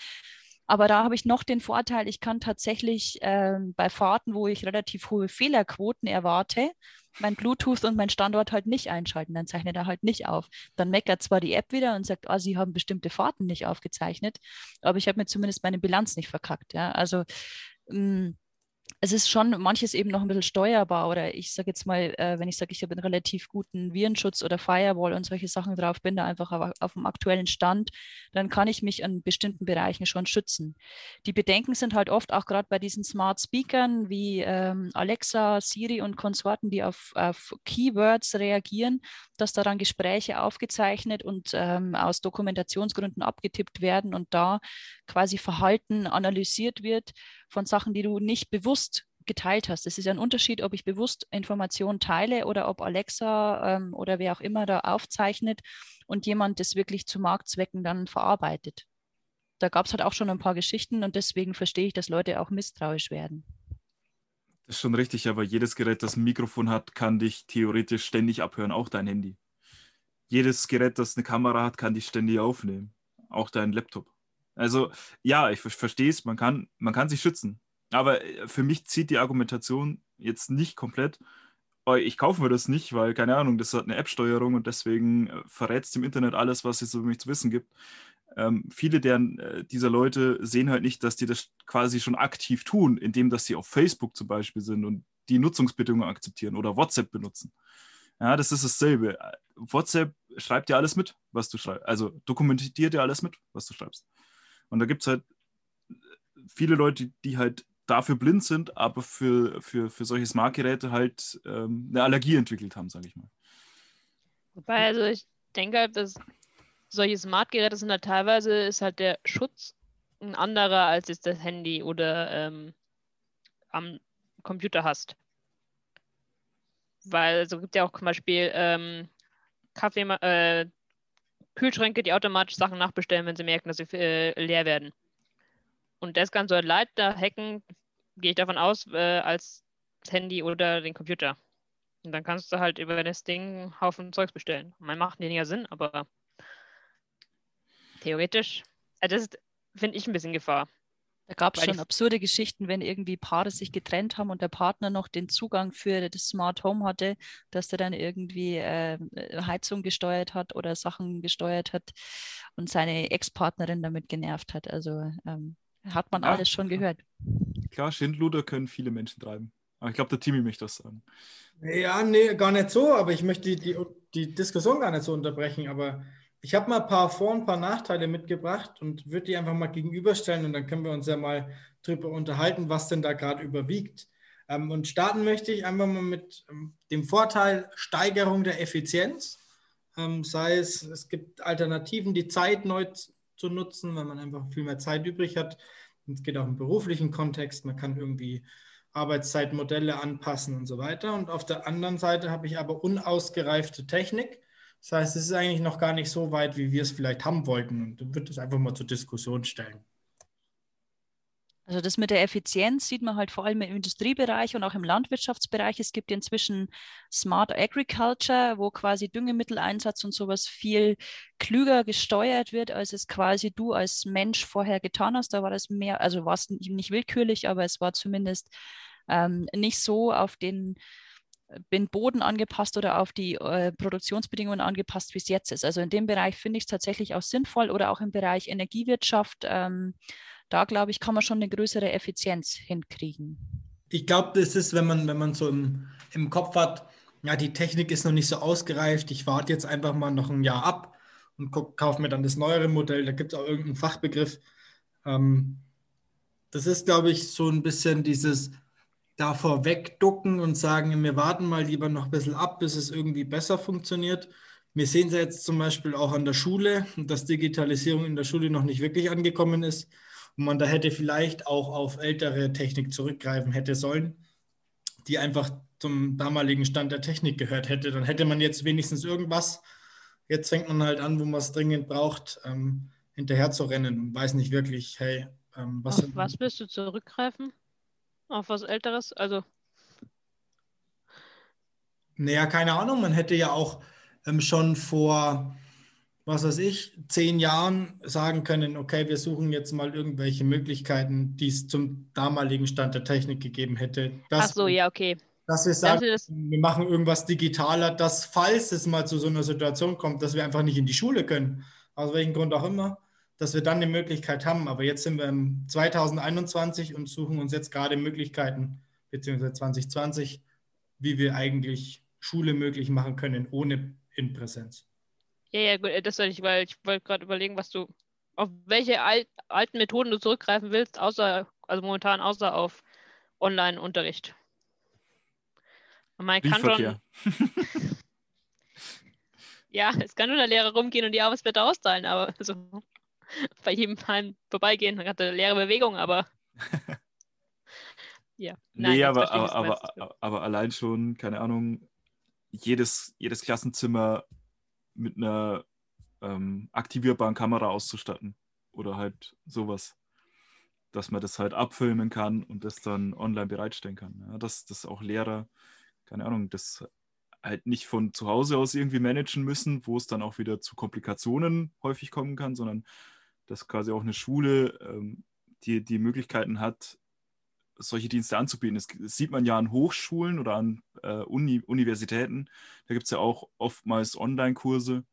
Aber da habe ich noch den Vorteil, ich kann tatsächlich äh, bei Fahrten, wo ich relativ hohe Fehlerquoten erwarte, mein Bluetooth und mein Standort halt nicht einschalten. Dann zeichnet er halt nicht auf. Dann meckert zwar die App wieder und sagt, oh, Sie haben bestimmte Fahrten nicht aufgezeichnet, aber ich habe mir zumindest meine Bilanz nicht verkackt. Ja? Also mh, mm, es ist schon manches eben noch ein bisschen steuerbar oder ich sage jetzt mal, äh, wenn ich sage, ich habe einen relativ guten Virenschutz oder Firewall und solche Sachen drauf, bin da einfach auf, auf, dem aktuellen Stand, dann kann ich mich an bestimmten Bereichen schon schützen. Die Bedenken sind halt oft auch gerade bei diesen Smart Speakern wie ähm, Alexa, Siri und Konsorten, die auf, auf, Keywords reagieren, dass daran Gespräche aufgezeichnet und ähm, aus Dokumentationsgründen abgetippt werden und da quasi Verhalten analysiert wird von Sachen, die du nicht bewusst geteilt hast. Es ist ja ein Unterschied, ob ich bewusst Informationen teile oder ob Alexa ähm, oder wer auch immer da aufzeichnet und jemand das wirklich zu Marktzwecken dann verarbeitet. Da gab es halt auch schon ein paar Geschichten und deswegen verstehe ich, dass Leute auch misstrauisch werden. Das ist schon richtig, aber jedes Gerät, das ein Mikrofon hat, kann dich theoretisch ständig abhören, auch dein Handy. Jedes Gerät, das eine Kamera hat, kann dich ständig aufnehmen, auch dein Laptop. Also ja, ich verstehe es, man kann, man kann sich schützen. Aber äh, für mich zieht die Argumentation jetzt nicht komplett. Oh, ich kaufe mir das nicht, weil, keine Ahnung, das hat eine App-Steuerung und deswegen äh, verrät es im Internet alles, was es über mich zu wissen gibt. Ähm, viele deren, äh, dieser Leute sehen halt nicht, dass die das quasi schon aktiv tun, indem dass sie auf Facebook zum Beispiel sind und die Nutzungsbedingungen akzeptieren oder WhatsApp benutzen. Ja, das ist dasselbe. WhatsApp schreibt dir alles mit, was du schreibst. Also dokumentiert dir alles mit, was du schreibst. Und da gibt es halt viele Leute, die halt dafür blind sind, aber für, für, für solche Smart-Geräte halt ähm, eine Allergie entwickelt haben, sage ich mal. Wobei, also ich denke halt, dass solche Smart-Geräte sind halt teilweise ist halt der Schutz ein anderer, als jetzt das Handy oder ähm, am Computer hast. Weil es also gibt ja auch zum Beispiel ähm, Kaffee, äh, Kühlschränke, die automatisch Sachen nachbestellen, wenn sie merken, dass sie äh, leer werden. Und das kann so ein Leiter hacken, gehe ich davon aus, äh, als Handy oder den Computer. Und dann kannst du halt über das Ding einen Haufen Zeugs bestellen. Man macht weniger Sinn, aber theoretisch, äh, das finde ich ein bisschen Gefahr. Da gab es schon absurde Geschichten, wenn irgendwie Paare sich getrennt haben und der Partner noch den Zugang für das Smart Home hatte, dass der dann irgendwie äh, Heizung gesteuert hat oder Sachen gesteuert hat und seine Ex-Partnerin damit genervt hat. Also ähm, hat man ja, alles schon gehört. Klar, Schindluder können viele Menschen treiben. Aber ich glaube, der Timmy möchte das sagen. Ja, nee, gar nicht so, aber ich möchte die, die, die Diskussion gar nicht so unterbrechen, aber ich habe mal ein paar Vor- und ein paar Nachteile mitgebracht und würde die einfach mal gegenüberstellen und dann können wir uns ja mal drüber unterhalten, was denn da gerade überwiegt. Ähm, und starten möchte ich einfach mal mit ähm, dem Vorteil Steigerung der Effizienz. Ähm, sei es, es gibt Alternativen, die Zeit neu zu nutzen, weil man einfach viel mehr Zeit übrig hat. Es geht auch im beruflichen Kontext. Man kann irgendwie Arbeitszeitmodelle anpassen und so weiter. Und auf der anderen Seite habe ich aber unausgereifte Technik das heißt, es ist eigentlich noch gar nicht so weit, wie wir es vielleicht haben wollten. Und dann wird es einfach mal zur Diskussion stellen. Also das mit der Effizienz sieht man halt vor allem im Industriebereich und auch im Landwirtschaftsbereich. Es gibt inzwischen Smart Agriculture, wo quasi Düngemitteleinsatz und sowas viel klüger gesteuert wird, als es quasi du als Mensch vorher getan hast. Da war das mehr, also war es nicht willkürlich, aber es war zumindest ähm, nicht so auf den den Boden angepasst oder auf die äh, Produktionsbedingungen angepasst, wie es jetzt ist. Also in dem Bereich finde ich es tatsächlich auch sinnvoll oder auch im Bereich Energiewirtschaft. Ähm, da glaube ich, kann man schon eine größere Effizienz hinkriegen. Ich glaube, das ist, wenn man, wenn man so im, im Kopf hat, ja, die Technik ist noch nicht so ausgereift, ich warte jetzt einfach mal noch ein Jahr ab und kaufe mir dann das neuere Modell, da gibt es auch irgendeinen Fachbegriff. Ähm, das ist, glaube ich, so ein bisschen dieses davor wegducken und sagen, wir warten mal lieber noch ein bisschen ab, bis es irgendwie besser funktioniert. Wir sehen es ja jetzt zum Beispiel auch an der Schule, dass Digitalisierung in der Schule noch nicht wirklich angekommen ist und man da hätte vielleicht auch auf ältere Technik zurückgreifen hätte sollen, die einfach zum damaligen Stand der Technik gehört hätte. Dann hätte man jetzt wenigstens irgendwas. Jetzt fängt man halt an, wo man es dringend braucht, ähm, hinterher zu rennen und weiß nicht wirklich, hey, ähm, was. Auf was willst du zurückgreifen? Auf was Älteres? Also. Naja, keine Ahnung. Man hätte ja auch ähm, schon vor, was weiß ich, zehn Jahren sagen können, okay, wir suchen jetzt mal irgendwelche Möglichkeiten, die es zum damaligen Stand der Technik gegeben hätte. Ach so, ja, okay. Dass wir sagen, das wir machen irgendwas digitaler, dass falls es mal zu so einer Situation kommt, dass wir einfach nicht in die Schule können, aus welchem Grund auch immer, dass wir dann die Möglichkeit haben. Aber jetzt sind wir im 2021 und suchen uns jetzt gerade Möglichkeiten, beziehungsweise 2020, wie wir eigentlich Schule möglich machen können ohne in Präsenz. Ja, ja, gut, das soll ich, weil ich wollte gerade überlegen, was du, auf welche alt, alten Methoden du zurückgreifen willst, außer, also momentan außer auf Online-Unterricht. Man kann schon. ja, es kann nur der Lehrer rumgehen und die Arbeitsblätter austeilen, aber so bei jedem Mal vorbeigehen, dann hat er leere Bewegung, aber. ja. Nein, nee, aber, aber, aber, aber, allein schon, keine Ahnung, jedes, jedes Klassenzimmer mit einer ähm, aktivierbaren Kamera auszustatten oder halt sowas, dass man das halt abfilmen kann und das dann online bereitstellen kann. Ja, dass, dass auch Lehrer, keine Ahnung, das halt nicht von zu Hause aus irgendwie managen müssen, wo es dann auch wieder zu Komplikationen häufig kommen kann, sondern dass quasi auch eine Schule ähm, die, die Möglichkeiten hat, solche Dienste anzubieten. Das, sieht man ja an Hochschulen oder an äh, Uni, Universitäten. Da gibt es ja auch oftmals Online-Kurse,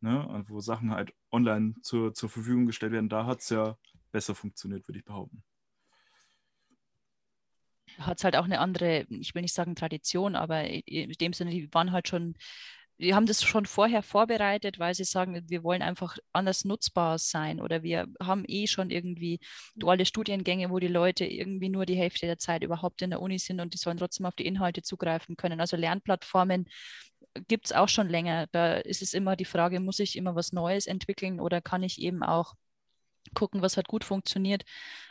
ne, wo Sachen halt online zur, zur Verfügung gestellt werden. Da hat es ja besser funktioniert, würde ich behaupten. Hat es halt auch eine andere, ich will nicht sagen Tradition, aber in dem Sinne, die waren halt schon die haben das schon vorher vorbereitet, weil sie sagen, wir wollen einfach anders nutzbar sein oder wir haben eh schon irgendwie duale Studiengänge, wo die Leute irgendwie nur die Hälfte der Zeit überhaupt in der Uni sind und die sollen trotzdem auf die Inhalte zugreifen können. Also Lernplattformen gibt es auch schon länger. Da ist es immer die Frage, muss ich immer was Neues entwickeln oder kann ich eben auch gucken, was hat gut funktioniert.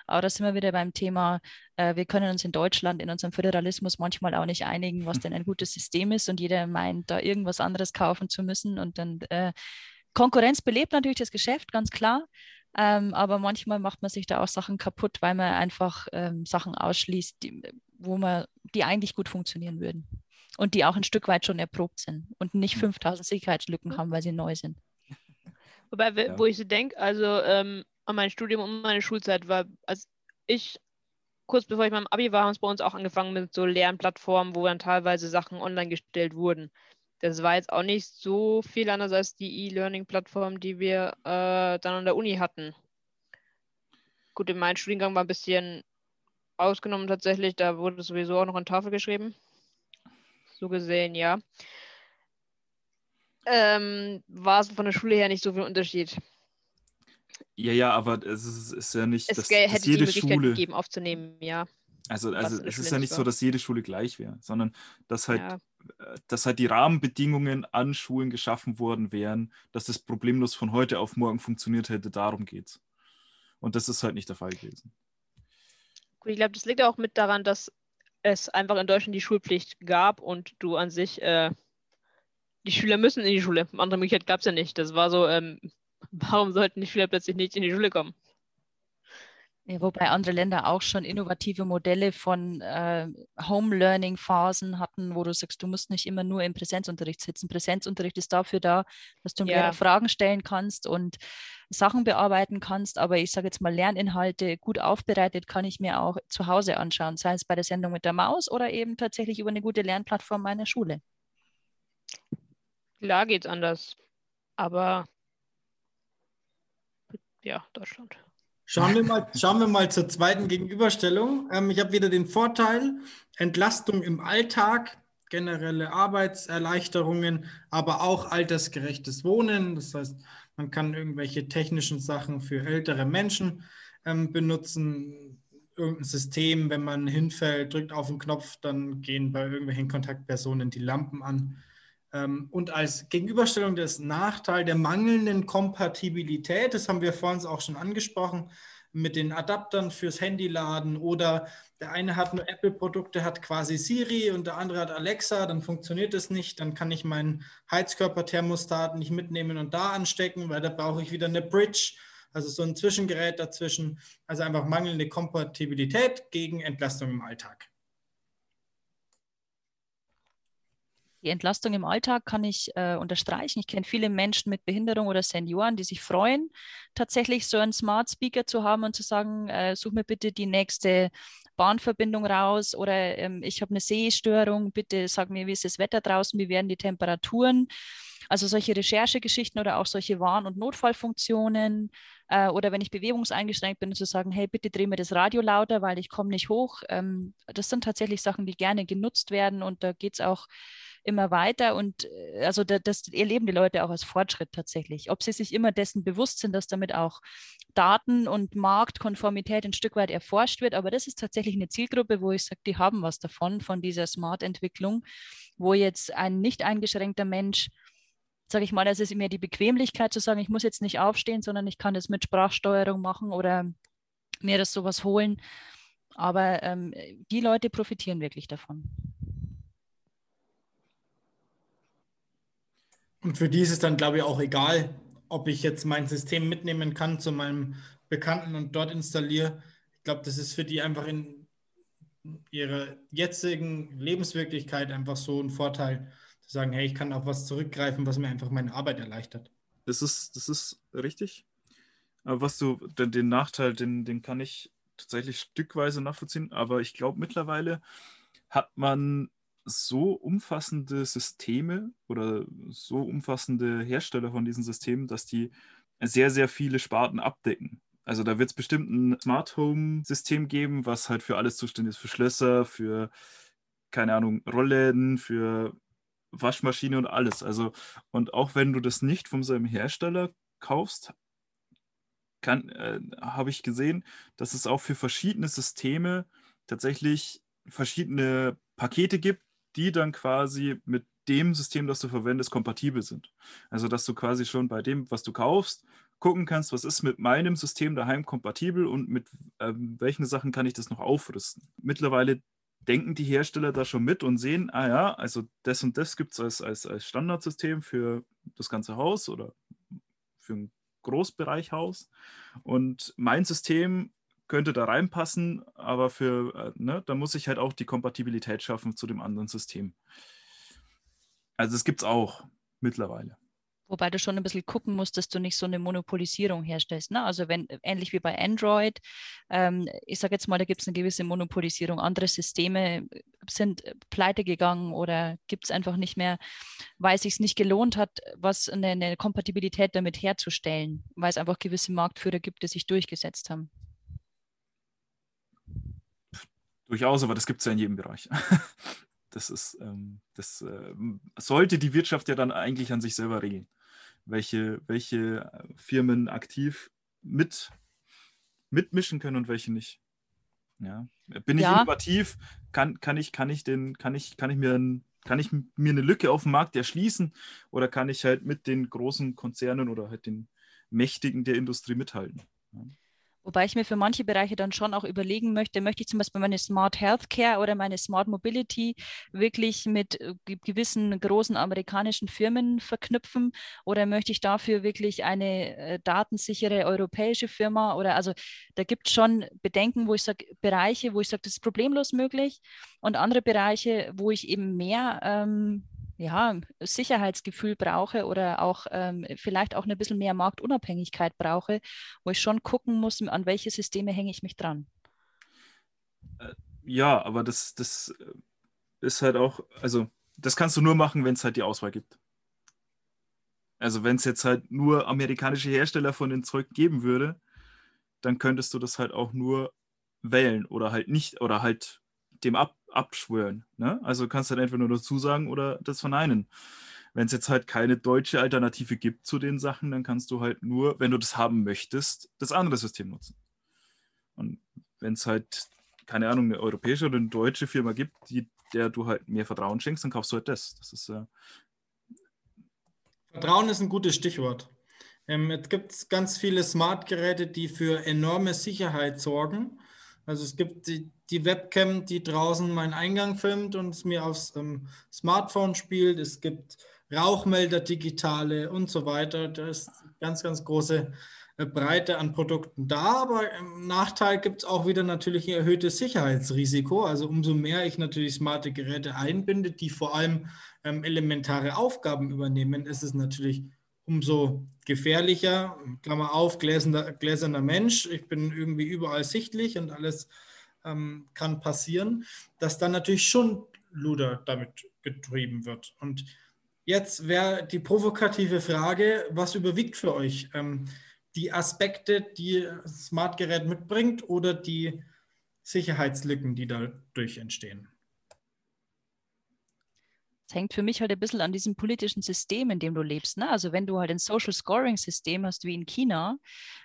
Aber da sind wir wieder beim Thema, äh, wir können uns in Deutschland, in unserem Föderalismus manchmal auch nicht einigen, was denn ein gutes System ist und jeder meint, da irgendwas anderes kaufen zu müssen. Und dann äh, Konkurrenz belebt natürlich das Geschäft, ganz klar. Ähm, aber manchmal macht man sich da auch Sachen kaputt, weil man einfach ähm, Sachen ausschließt, die, wo man, die eigentlich gut funktionieren würden. Und die auch ein Stück weit schon erprobt sind und nicht 5000 hm. Sicherheitslücken haben, weil sie neu sind. Wobei, ja. wo ich so denke, also ähm, an mein Studium und meine Schulzeit war, als ich kurz bevor ich meinem Abi war, haben es bei uns auch angefangen mit so Lernplattformen, wo dann teilweise Sachen online gestellt wurden. Das war jetzt auch nicht so viel anders als die E-Learning-Plattform, die wir äh, dann an der Uni hatten. Gut, in meinem Studiengang war ein bisschen ausgenommen tatsächlich, da wurde sowieso auch noch an Tafel geschrieben. So gesehen, ja. Ähm, war es von der Schule her nicht so viel Unterschied. Ja, ja, aber es ist, ist ja nicht, es dass, hätte dass jede die Schule gegeben, aufzunehmen, ja. Also, also es ist ja nicht so, dass jede Schule gleich wäre, sondern dass halt, ja. Äh, dass halt die Rahmenbedingungen an Schulen geschaffen worden wären, dass das problemlos von heute auf morgen funktioniert hätte. Darum geht's. Und das ist halt nicht der Fall gewesen. Gut, ich glaube, das liegt auch mit daran, dass es einfach in Deutschland die Schulpflicht gab und du an sich, äh, die Schüler müssen in die Schule. Andere Möglichkeit gab es ja nicht. Das war so, ähm, Warum sollten die Schüler plötzlich nicht in die Schule kommen? Ja, wobei andere Länder auch schon innovative Modelle von äh, Home-Learning-Phasen hatten, wo du sagst, du musst nicht immer nur im Präsenzunterricht sitzen. Präsenzunterricht ist dafür da, dass du ja. Fragen stellen kannst und Sachen bearbeiten kannst. Aber ich sage jetzt mal, Lerninhalte gut aufbereitet kann ich mir auch zu Hause anschauen, sei es bei der Sendung mit der Maus oder eben tatsächlich über eine gute Lernplattform meiner Schule. Klar geht es anders. Aber ja, Deutschland. Schauen wir mal, schauen wir mal zur zweiten Gegenüberstellung. Ähm, ich habe wieder den Vorteil, Entlastung im Alltag, generelle Arbeitserleichterungen, aber auch altersgerechtes Wohnen. Das heißt, man kann irgendwelche technischen Sachen für ältere Menschen ähm, benutzen. Irgendein System, wenn man hinfällt, drückt auf den Knopf, dann gehen bei irgendwelchen Kontaktpersonen die Lampen an. Ähm, und als Gegenüberstellung des Nachteil der mangelnden Kompatibilität, das haben wir vorhin auch schon angesprochen, mit den Adaptern fürs Handy laden oder der eine hat nur Apple-Produkte, hat quasi Siri und der andere hat Alexa, dann funktioniert das nicht, dann kann ich meinen Heizkörperthermostat nicht mitnehmen und da anstecken, weil da brauche ich wieder eine Bridge, also so ein Zwischengerät dazwischen, also einfach mangelnde Kompatibilität gegen Entlastung im Alltag. Die Entlastung im Alltag kann ich äh, unterstreichen. Ich kenne viele Menschen mit Behinderung oder Senioren, die sich freuen, tatsächlich so einen Smart Speaker zu haben und zu sagen, äh, such mir bitte die nächste Bahnverbindung raus oder ähm, ich habe eine Sehstörung, bitte sag mir, wie ist das Wetter draußen, wie werden die Temperaturen. Also solche Recherchegeschichten oder auch solche Warn- und Notfallfunktionen äh, oder wenn ich bewegungseingeschränkt bin, zu sagen, hey, bitte dreh mir das Radio lauter, weil ich komme nicht hoch. Ähm, das sind tatsächlich Sachen, die gerne genutzt werden und da geht es auch immer weiter und äh, also das, das erleben die Leute auch als Fortschritt tatsächlich. Ob sie sich immer dessen bewusst sind, dass damit auch Daten- und Marktkonformität ein Stück weit erforscht wird, aber das ist tatsächlich eine Zielgruppe, wo ich sage, die haben was davon, von dieser Smart-Entwicklung, wo jetzt ein nicht eingeschränkter Mensch sage ich mal, das ist mir die Bequemlichkeit zu sagen, ich muss jetzt nicht aufstehen, sondern ich kann das mit Sprachsteuerung machen oder mir das sowas holen. Aber ähm, die Leute profitieren wirklich davon. Und für die ist es dann, glaube ich, auch egal, ob ich jetzt mein System mitnehmen kann zu meinem Bekannten und dort installiere. Ich glaube, das ist für die einfach in ihrer jetzigen Lebenswirklichkeit einfach so ein Vorteil, zu sagen, hey, ich kann auf was zurückgreifen, was mir einfach meine Arbeit erleichtert. Das ist, das ist richtig. Aber was du, den, den Nachteil, den, den kann ich tatsächlich stückweise nachvollziehen, aber ich glaube mittlerweile hat man so umfassende Systeme oder so umfassende Hersteller von diesen Systemen, dass die sehr, sehr viele Sparten abdecken. Also da wird es bestimmt ein Smart Home System geben, was halt für alles zuständig ist, für Schlösser, für, keine Ahnung, Rollläden, für Waschmaschine und alles. Also, und auch wenn du das nicht von seinem Hersteller kaufst, äh, habe ich gesehen, dass es auch für verschiedene Systeme tatsächlich verschiedene Pakete gibt, die dann quasi mit dem System, das du verwendest, kompatibel sind. Also, dass du quasi schon bei dem, was du kaufst, gucken kannst, was ist mit meinem System daheim kompatibel und mit ähm, welchen Sachen kann ich das noch aufrüsten. Mittlerweile denken die Hersteller da schon mit und sehen, ah ja, also das und das gibt es als, als, als Standardsystem für das ganze Haus oder für ein Großbereichhaus. Und mein System könnte da reinpassen, aber für, äh, ne, da muss ich halt auch die Kompatibilität schaffen zu dem anderen System. Also es gibt es auch mittlerweile. Wobei du schon ein bisschen gucken musst, dass du nicht so eine Monopolisierung herstellst. Ne? Also wenn, ähnlich wie bei Android, ähm, ich sage jetzt mal, da gibt es eine gewisse Monopolisierung. Andere Systeme sind pleite gegangen oder gibt es einfach nicht mehr, weil es sich nicht gelohnt hat, was eine, eine Kompatibilität damit herzustellen, weil es einfach gewisse Marktführer gibt, die sich durchgesetzt haben. Durchaus, aber das gibt es ja in jedem Bereich. Das ist, ähm, das äh, sollte die Wirtschaft ja dann eigentlich an sich selber regeln. Welche, welche äh, Firmen aktiv mit, mitmischen können und welche nicht. Ja. Bin ich ja. innovativ, kann, kann, ich, kann, ich den, kann, ich, kann, ich mir ein, kann ich mir eine Lücke auf dem Markt erschließen oder kann ich halt mit den großen Konzernen oder halt den Mächtigen der Industrie mithalten? Ja. Wobei ich mir für manche Bereiche dann schon auch überlegen möchte, möchte ich zum Beispiel meine Smart Healthcare oder meine Smart Mobility wirklich mit äh, gewissen großen amerikanischen Firmen verknüpfen? Oder möchte ich dafür wirklich eine äh, datensichere europäische Firma? Oder also da gibt es schon Bedenken, wo ich sage, Bereiche, wo ich sage, das ist problemlos möglich. Und andere Bereiche, wo ich eben mehr ähm, ja, Sicherheitsgefühl brauche oder auch ähm, vielleicht auch ein bisschen mehr Marktunabhängigkeit brauche, wo ich schon gucken muss, an welche Systeme hänge ich mich dran. Äh, ja, aber das, das äh, ist halt auch, also das kannst du nur machen, wenn es halt die Auswahl gibt. Also wenn es jetzt halt nur amerikanische Hersteller von den Zeug geben würde, dann könntest du das halt auch nur wählen oder halt nicht oder halt dem ab, abschwören. Ne? Also kannst du halt entweder nur dazu sagen oder das verneinen. Wenn es jetzt halt keine deutsche Alternative gibt zu den Sachen, dann kannst du halt nur, wenn du das haben möchtest, das andere System nutzen. Und wenn es halt, keine Ahnung, eine europäische oder eine deutsche Firma gibt, die, der du halt mehr Vertrauen schenkst, dann kaufst du halt das. Das ist äh Vertrauen ist ein gutes Stichwort. Ähm, jetzt gibt ganz viele Smart-Geräte, die für enorme Sicherheit sorgen. Also es gibt die, die, Webcam, die draußen meinen Eingang filmt und es mir aufs ähm, Smartphone spielt. Es gibt Rauchmelder, digitale und so weiter. Da ist ganz, ganz große äh, Breite an Produkten da, aber im Nachteil gibt es auch wieder natürlich ein erhöhtes Sicherheitsrisiko. Also umso mehr ich natürlich smarte Geräte einbinde, die vor allem ähm, elementare Aufgaben übernehmen, ist es natürlich umso gefährlicher. Klammer auf, gläserner, gläserner Mensch, ich bin irgendwie überall sichtlich und alles ähm, kann passieren, dass dann natürlich schon Luder damit getrieben wird. Und Jetzt wäre die provokative Frage, was überwiegt für euch? Ähm, die Aspekte, die das Smart-Gerät mitbringt oder die Sicherheitslücken, die dadurch entstehen? Es hängt für mich halt ein bisschen an diesem politischen System, in dem du lebst. Ne? Also wenn du halt ein Social Scoring-System hast wie in China,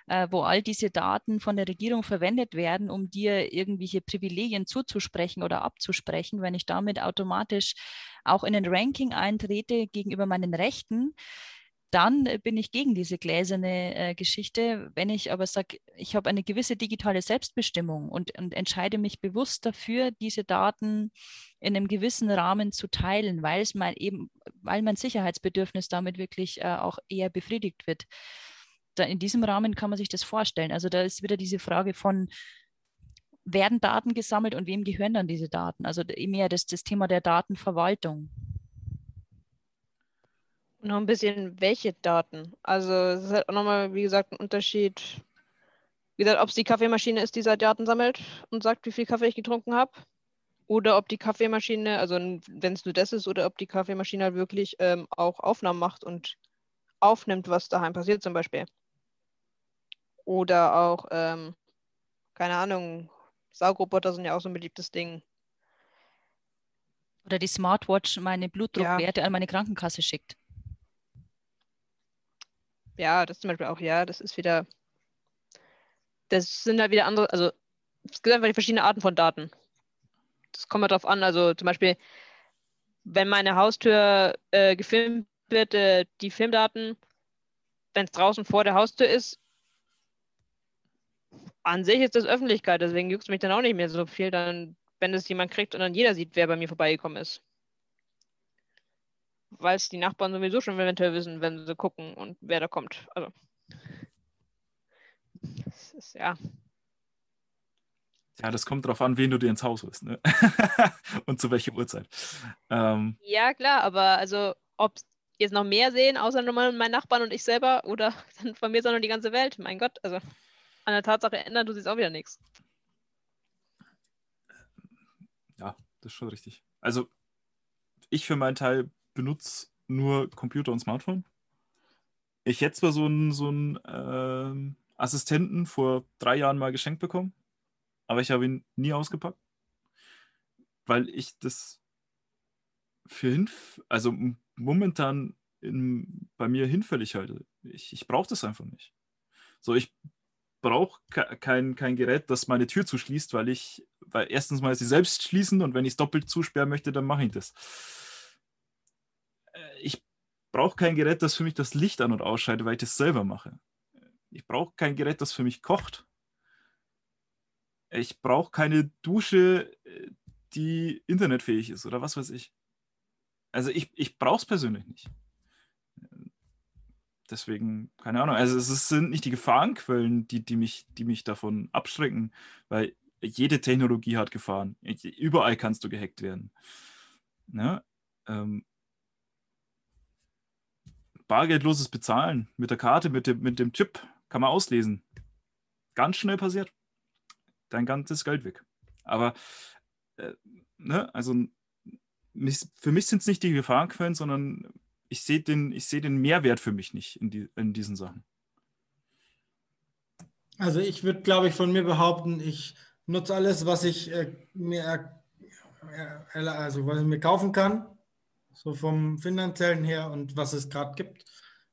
äh, wo all diese Daten von der Regierung verwendet werden, um dir irgendwelche Privilegien zuzusprechen oder abzusprechen, wenn ich damit automatisch auch in ein Ranking eintrete gegenüber meinen Rechten, dann bin ich gegen diese gläserne äh, Geschichte. Wenn ich aber sage, ich habe eine gewisse digitale Selbstbestimmung und, und, entscheide mich bewusst dafür, diese Daten in einem gewissen Rahmen zu teilen, weil es mein eben, weil mein Sicherheitsbedürfnis damit wirklich äh, auch eher befriedigt wird. Da in diesem Rahmen kann man sich das vorstellen. Also da ist wieder diese Frage von, werden Daten gesammelt und wem gehören dann diese Daten? Also mehr das, das Thema der Datenverwaltung. Noch ein bisschen, welche Daten? Also es ist halt auch nochmal, wie gesagt, ein Unterschied. Wie gesagt, ob es die Kaffeemaschine ist, die seit Daten sammelt und sagt, wie viel Kaffee ich getrunken habe. Oder ob die Kaffeemaschine, also wenn es nur das ist, oder ob die Kaffeemaschine halt wirklich ähm, auch Aufnahmen macht und aufnimmt, was daheim passiert zum Beispiel. Oder auch, ähm, keine Ahnung, Saugroboter sind ja auch so ein beliebtes Ding. Oder die Smartwatch meine Blutdruckwerte ja. an meine Krankenkasse schickt. Ja, das zum Beispiel auch, ja, das ist wieder, das sind halt wieder andere, also es gibt einfach die verschiedenen Arten von Daten. Das kommt halt darauf an, also zum Beispiel, wenn meine Haustür äh, gefilmt wird, äh, die Filmdaten, wenn es draußen vor der Haustür ist, an sich ist das Öffentlichkeit, deswegen juckt es mich dann auch nicht mehr so viel, dann, wenn es jemand kriegt und dann jeder sieht, wer bei mir vorbeigekommen ist. Weil es die Nachbarn sowieso schon eventuell wissen, wenn sie gucken und wer da kommt. Also. Das ist ja. Ja, das kommt darauf an, wen du dir ins Haus holst, ne? und zu welcher Uhrzeit. Ähm, ja, klar, aber also ob jetzt noch mehr sehen, außer nur mein Nachbarn und ich selber, oder dann von mir, sondern die ganze Welt. Mein Gott, also an der Tatsache ändern du siehst auch wieder nichts. Ja, das ist schon richtig. Also, ich für meinen Teil benutze nur Computer und Smartphone. Ich hätte zwar so einen, so einen äh, Assistenten vor drei Jahren mal geschenkt bekommen, aber ich habe ihn nie ausgepackt, weil ich das für hinf also momentan in, bei mir hinfällig halte. Ich, ich brauche das einfach nicht. So, ich brauche kein, kein Gerät, das meine Tür zuschließt, weil ich, weil erstens mal sie selbst schließen und wenn ich es doppelt zusperren möchte, dann mache ich das. Ich brauche kein Gerät, das für mich das Licht an- und ausschaltet, weil ich das selber mache. Ich brauche kein Gerät, das für mich kocht. Ich brauche keine Dusche, die internetfähig ist oder was weiß ich. Also ich, ich brauche es persönlich nicht deswegen, keine Ahnung. Also es sind nicht die Gefahrenquellen, die, die, mich, die mich davon abschrecken, weil jede Technologie hat Gefahren. Überall kannst du gehackt werden. Ne? Ähm, bargeldloses Bezahlen mit der Karte, mit dem, mit dem Chip, kann man auslesen. Ganz schnell passiert. Dein ganzes Geld weg. Aber, äh, ne, also mich, für mich sind es nicht die Gefahrenquellen, sondern ich sehe den, seh den Mehrwert für mich nicht in, die, in diesen Sachen. Also ich würde, glaube ich, von mir behaupten, ich nutze alles, was ich äh, mir, äh, also was ich mir kaufen kann, so vom finanziellen her und was es gerade gibt.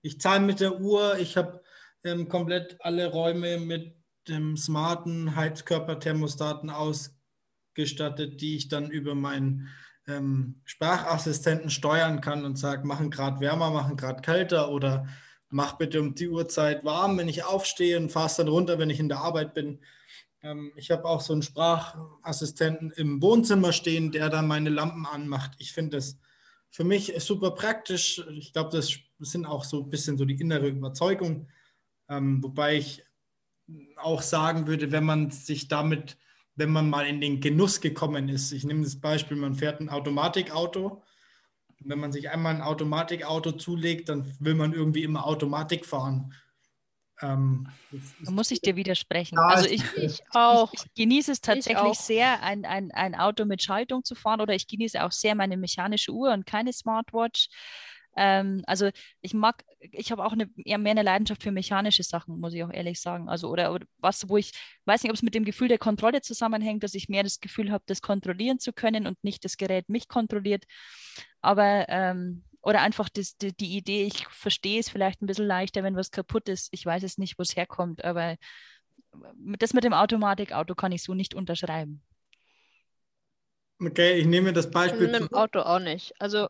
Ich zahle mit der Uhr, ich habe ähm, komplett alle Räume mit dem smarten Heizkörperthermostaten ausgestattet, die ich dann über meinen ähm, Sprachassistenten steuern kann und sage, machen gerade wärmer, machen gerade kälter oder mach bitte um die Uhrzeit warm, wenn ich aufstehe und fahre es dann runter, wenn ich in der Arbeit bin. Ähm, ich habe auch so einen Sprachassistenten im Wohnzimmer stehen, der dann meine Lampen anmacht. Ich finde das für mich super praktisch. Ich glaube, das sind auch so ein bisschen so die innere Überzeugung. Ähm, wobei ich auch sagen würde, wenn man sich damit, wenn man mal in den Genuss gekommen ist, ich nehme das Beispiel, man fährt ein Automatikauto. Wenn man sich einmal ein Automatikauto zulegt, dann will man irgendwie immer Automatik fahren. Ähm, da muss ich dir widersprechen. Ja, also ich, ich auch. Ich, ich, genieße es tatsächlich sehr, ein, ein, ein Auto mit Schaltung zu fahren oder ich genieße auch sehr meine mechanische Uhr und keine Smartwatch. Ähm, also ich mag, ich habe auch eine, eher mehr eine Leidenschaft für mechanische Sachen, muss ich auch ehrlich sagen. Also oder, oder was, wo ich weiß nicht, ob es mit dem Gefühl der Kontrolle zusammenhängt, dass ich mehr das Gefühl habe, das kontrollieren zu können und nicht das Gerät mich kontrolliert. Aber ähm, oder einfach das, die, die, Idee, ich verstehe es vielleicht ein bisschen leichter, wenn was kaputt ist. Ich weiß es nicht, wo es herkommt, aber das mit dem Automatikauto kann ich so nicht unterschreiben. Okay, ich nehme das Beispiel. Mit dem Auto auch nicht. Also.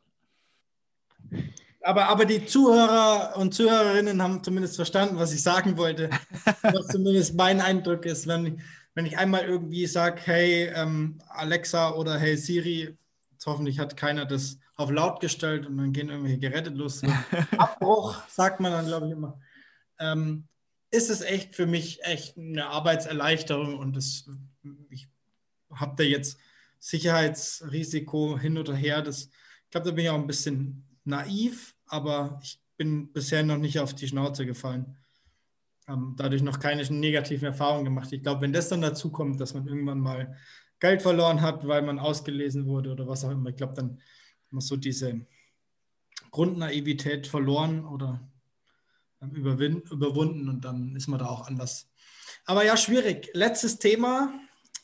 Aber, aber die Zuhörer und Zuhörerinnen haben zumindest verstanden, was ich sagen wollte. was zumindest mein Eindruck ist, wenn, wenn ich einmal irgendwie sage, hey ähm, Alexa oder hey Siri, jetzt hoffentlich hat keiner das auf laut gestellt und dann gehen irgendwelche Geräte los. Abbruch, sagt man dann, glaube ich, immer. Ähm, ist es echt für mich echt eine Arbeitserleichterung und das, ich habe da jetzt Sicherheitsrisiko hin oder her. Das, ich glaube, da bin ich auch ein bisschen naiv, aber ich bin bisher noch nicht auf die Schnauze gefallen. Ähm, dadurch noch keine negativen Erfahrungen gemacht. Ich glaube, wenn das dann dazu kommt, dass man irgendwann mal Geld verloren hat, weil man ausgelesen wurde oder was auch immer, ich glaube, dann man so diese Grundnaivität verloren oder überwunden und dann ist man da auch anders. Aber ja, schwierig. Letztes Thema,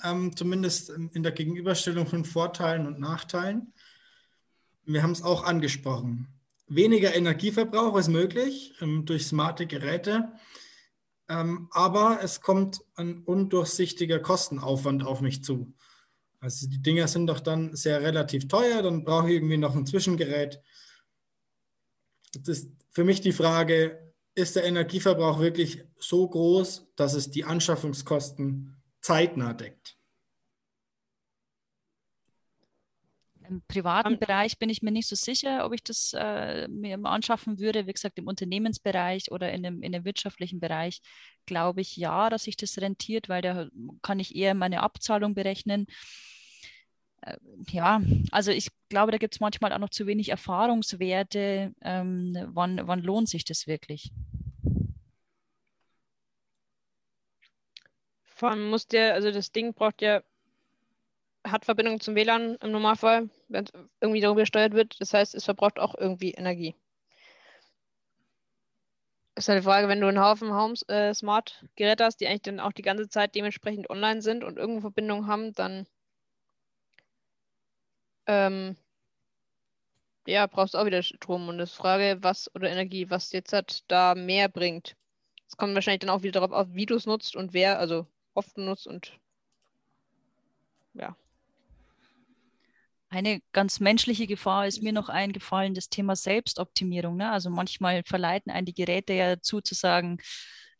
ähm, zumindest in der Gegenüberstellung von Vorteilen und Nachteilen. Wir haben es auch angesprochen. Weniger Energieverbrauch ist möglich ähm, durch smarte Geräte, ähm, aber es kommt ein undurchsichtiger Kostenaufwand auf mich zu. Also die Dinger sind doch dann sehr relativ teuer, dann brauche ich irgendwie noch ein Zwischengerät. Das ist für mich die Frage, ist der Energieverbrauch wirklich so groß, dass es die Anschaffungskosten zeitnah deckt? Im privaten Bereich bin ich mir nicht so sicher, ob ich das äh, mir anschaffen würde. Wie gesagt, im Unternehmensbereich oder in dem, in dem wirtschaftlichen Bereich glaube ich ja, dass sich das rentiert, weil da kann ich eher meine Abzahlung berechnen. Äh, ja, also ich glaube, da gibt es manchmal auch noch zu wenig Erfahrungswerte. Ähm, wann, wann lohnt sich das wirklich? Vor allem muss der, also das Ding braucht ja, hat Verbindung zum WLAN im Normalfall, wenn es irgendwie darüber gesteuert wird. Das heißt, es verbraucht auch irgendwie Energie. Ist halt die Frage, wenn du einen Haufen Homes, äh, Smart-Geräte hast, die eigentlich dann auch die ganze Zeit dementsprechend online sind und irgendwo Verbindung haben, dann ähm, ja, brauchst auch wieder Strom. Und das Frage, was oder Energie, was jetzt hat, da mehr bringt. Es kommt wahrscheinlich dann auch wieder darauf auf, wie du es nutzt und wer, also oft nutzt und ja. Eine ganz menschliche Gefahr ist mir noch eingefallen, das Thema Selbstoptimierung. Ne? Also manchmal verleiten einen die Geräte ja dazu zu sagen,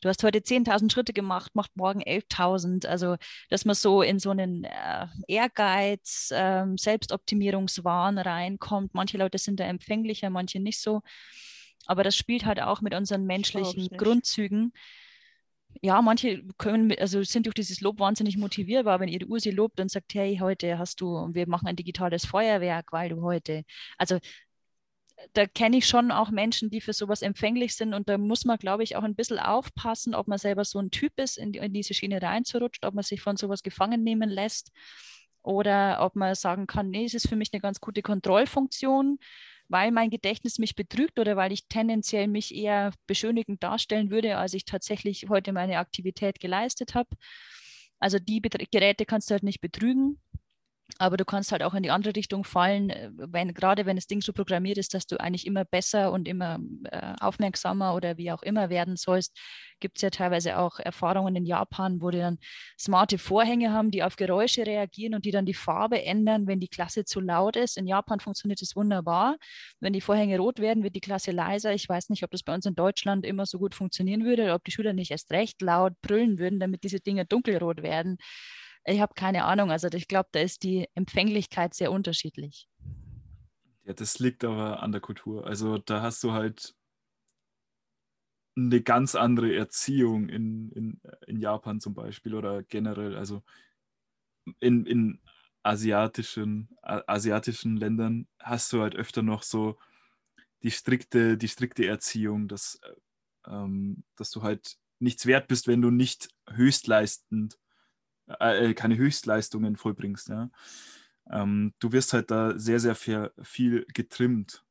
du hast heute 10.000 Schritte gemacht, macht morgen 11.000. Also, dass man so in so einen äh, Ehrgeiz, äh, Selbstoptimierungswahn reinkommt. Manche Leute sind da empfänglicher, manche nicht so. Aber das spielt halt auch mit unseren menschlichen Grundzügen. Ja, manche können, also sind durch dieses Lob wahnsinnig motivierbar, wenn ihre Uhr sie lobt und sagt, hey, heute hast du, wir machen ein digitales Feuerwerk, weil du heute, also da kenne ich schon auch Menschen, die für sowas empfänglich sind. Und da muss man, glaube ich, auch ein bisschen aufpassen, ob man selber so ein Typ ist, in, in diese Schiene reinzurutscht, ob man sich von sowas gefangen nehmen lässt oder ob man sagen kann, nee, es ist für mich eine ganz gute Kontrollfunktion. weil mein Gedächtnis mich betrügt oder weil ich tendenziell mich eher beschönigend darstellen würde, als ich tatsächlich heute meine Aktivität geleistet habe. Also die Geräte kannst du halt nicht betrügen. Aber du kannst halt auch in die andere Richtung fallen, äh, wenn, gerade wenn das Ding so programmiert ist, dass du eigentlich immer besser und immer äh, aufmerksamer oder wie auch immer werden sollst. Gibt es ja teilweise auch Erfahrungen in Japan, wo die dann smarte Vorhänge haben, die auf Geräusche reagieren und die dann die Farbe ändern, wenn die Klasse zu laut ist. In Japan funktioniert das wunderbar. Wenn die Vorhänge rot werden, wird die Klasse leiser. Ich weiß nicht, ob das bei uns in Deutschland immer so gut funktionieren würde oder ob die Schüler nicht erst recht laut brüllen würden, damit diese Dinge dunkelrot werden. Ich habe keine Ahnung. Also ich glaube, da ist die Empfänglichkeit sehr unterschiedlich. Ja, das liegt aber an der Kultur. Also da hast du halt eine ganz andere Erziehung in, in, in Japan zum Beispiel oder generell. Also in, in asiatischen, asiatischen Ländern hast du halt öfter noch so die strikte, die strikte Erziehung, dass, ähm, dass du halt nichts wert bist, wenn du nicht höchstleistend äh, äh, keine Höchstleistungen vollbringst. Ja? Ähm, du wirst halt da sehr, sehr viel, getrimmt.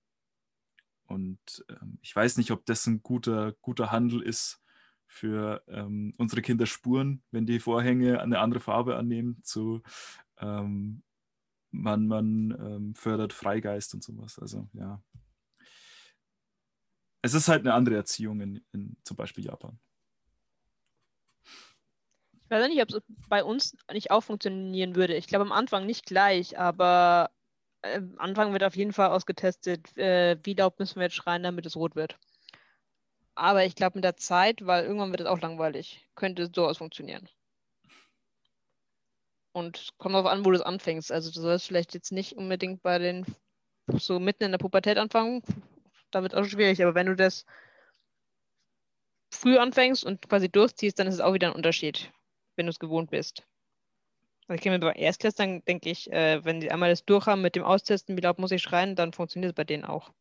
Und ähm, ich weiß nicht, ob das ein guter, guter Handel ist für ähm, unsere Kinder Spuren, wenn die Vorhänge eine andere Farbe annehmen, zu ähm, man, man ähm, fördert Freigeist und sowas. Also ja. Es ist halt eine andere Erziehung in, in zum Beispiel Japan. Ich weiß nicht, ob es bei uns nicht auch funktionieren würde. Ich glaube am Anfang nicht gleich, aber äh, am Anfang wird auf jeden Fall ausgetestet, äh, wie laut müssen wir jetzt schreien, damit es rot wird. Aber ich glaube mit der Zeit, weil irgendwann wird es auch langweilig, könnte es durchaus funktionieren. Und kommt darauf an, wo du es anfängst. Also du sollst vielleicht jetzt nicht unbedingt bei den so mitten in der Pubertät anfangen. Da wird es auch schwierig, aber wenn du das früh anfängst und quasi durchziehst, dann ist es auch wieder ein Unterschied wenn du es gewohnt bist. Also ich kenne bei Erstklässlern, denke ich, äh, wenn die einmal das durch haben mit dem Austesten, wie laut muss ich schreien, dann funktioniert es bei denen auch.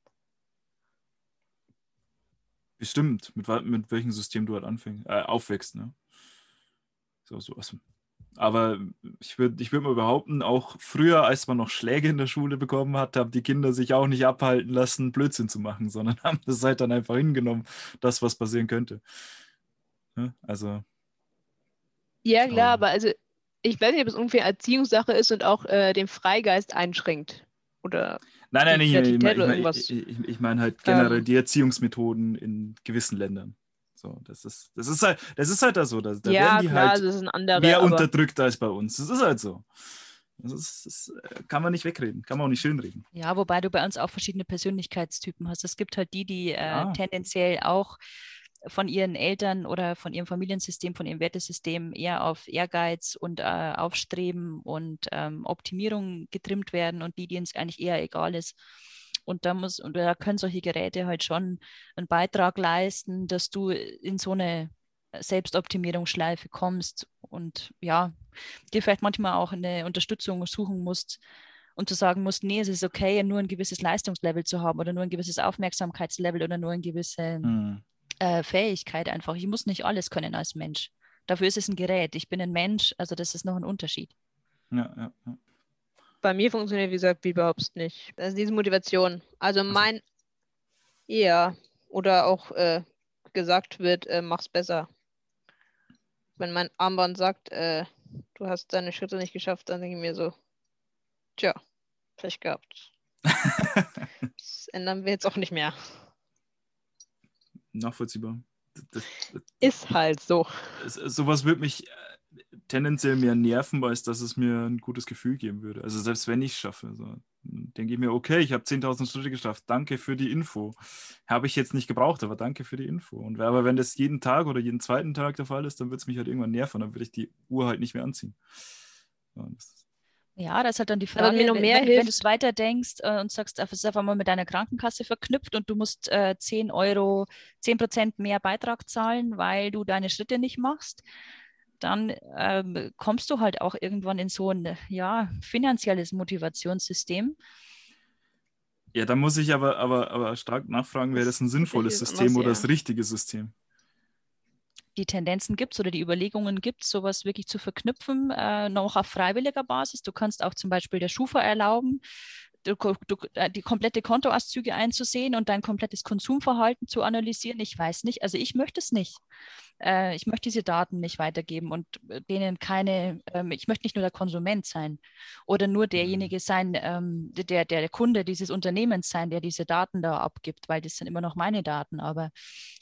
Bestimmt, mit, mit welchem System du halt anfängst, äh, aufwächst, ne? So, so was. Aber ich würde ich würd mal behaupten, auch früher, als man noch Schläge in der Schule bekommen hat, haben die Kinder sich auch nicht abhalten lassen, Blödsinn zu machen, sondern haben das halt dann einfach hingenommen, das, was passieren könnte. Ja, also ja, klar, aber also ich weiß nicht, ob es ungefähr Erziehungssache ist und auch äh, den Freigeist einschränkt. Oder nein, nein, ich, ich, ich, ich, ich meine halt generell ähm, die Erziehungsmethoden in gewissen Ländern. So, das ist, das ist halt, das ist halt da so. Da, da ja, werden die klar, halt das ist ein anderer, mehr unterdrückt als bei uns. Das ist halt so. Das, ist, das, äh, kann man nicht wegreden, kann man auch nicht schönreden. Ja, wobei du bei uns auch verschiedene Persönlichkeitstypen hast. Es gibt halt die, die äh, ja. tendenziell auch von ihren Eltern oder von ihrem Familiensystem, von ihrem Wertesystem eher auf Ehrgeiz und äh, Aufstreben und ähm, Optimierung getrimmt werden und die, denen es eigentlich eher egal ist. Und da muss, und da können solche Geräte halt schon einen Beitrag leisten, dass du in so eine Selbstoptimierungsschleife kommst und ja, dir vielleicht manchmal auch eine Unterstützung suchen musst, und zu sagen musst, nee, es ist okay, nur ein gewisses Leistungslevel zu haben oder nur ein gewisses Aufmerksamkeitslevel oder nur ein gewisses mhm äh, Fähigkeit einfach. Ich muss nicht alles können als Mensch. Dafür ist es ein Gerät. Ich bin ein Mensch, also das ist noch ein Unterschied. Ja, ja, ja. Bei mir funktioniert, wie gesagt, wie überhaupt nicht. Das ist diese Motivation. Also mein, ja, oder auch äh, gesagt wird, äh, mach's besser. Wenn mein Armband sagt, äh, du hast deine Schritte nicht geschafft, dann denke ich mir so, tja, Pech gehabt. das ändern wir jetzt auch nicht mehr nachvollziehbar. Das, das, ist halt so. Sowas würde mich äh, tendenziell mehr nerven, als dass es mir ein gutes Gefühl geben würde. Also selbst wenn ich es schaffe, so, denke ich mir, okay, ich habe 10.000 Schritte geschafft, danke für die Info. Habe ich jetzt nicht gebraucht, aber danke für die Info. Und aber wenn das jeden Tag oder jeden zweiten Tag der Fall ist, dann wird es mich halt irgendwann nerven, dann würde ich die Uhr halt nicht mehr anziehen. Ja, das ja, das ist halt dann die Frage, wenn, wenn, wenn du es weiterdenkst äh, und sagst, es ist einfach mal mit deiner Krankenkasse verknüpft und du musst äh, 10 Euro, 10 Prozent mehr Beitrag zahlen, weil du deine Schritte nicht machst, dann ähm, kommst du halt auch irgendwann in so ein ja, finanzielles Motivationssystem. Ja, da muss ich aber, aber, aber stark nachfragen, wäre das ein sinnvolles System oder das richtige System? Die Tendenzen gibt oder die Überlegungen gibt, sowas wirklich zu verknüpfen, äh, noch auf freiwilliger Basis. Du kannst auch zum Beispiel der Schufa erlauben, die komplette Kontoauszüge einzusehen und dein komplettes Konsumverhalten zu analysieren. Ich weiß nicht, also ich möchte es nicht. Äh, ich möchte diese Daten nicht weitergeben und äh, denen keine, ähm, ich möchte nicht nur der Konsument sein oder nur mhm. derjenige sein, ähm, der, der Kunde dieses Unternehmens sein, der diese Daten da abgibt, weil das sind immer noch meine Daten. Aber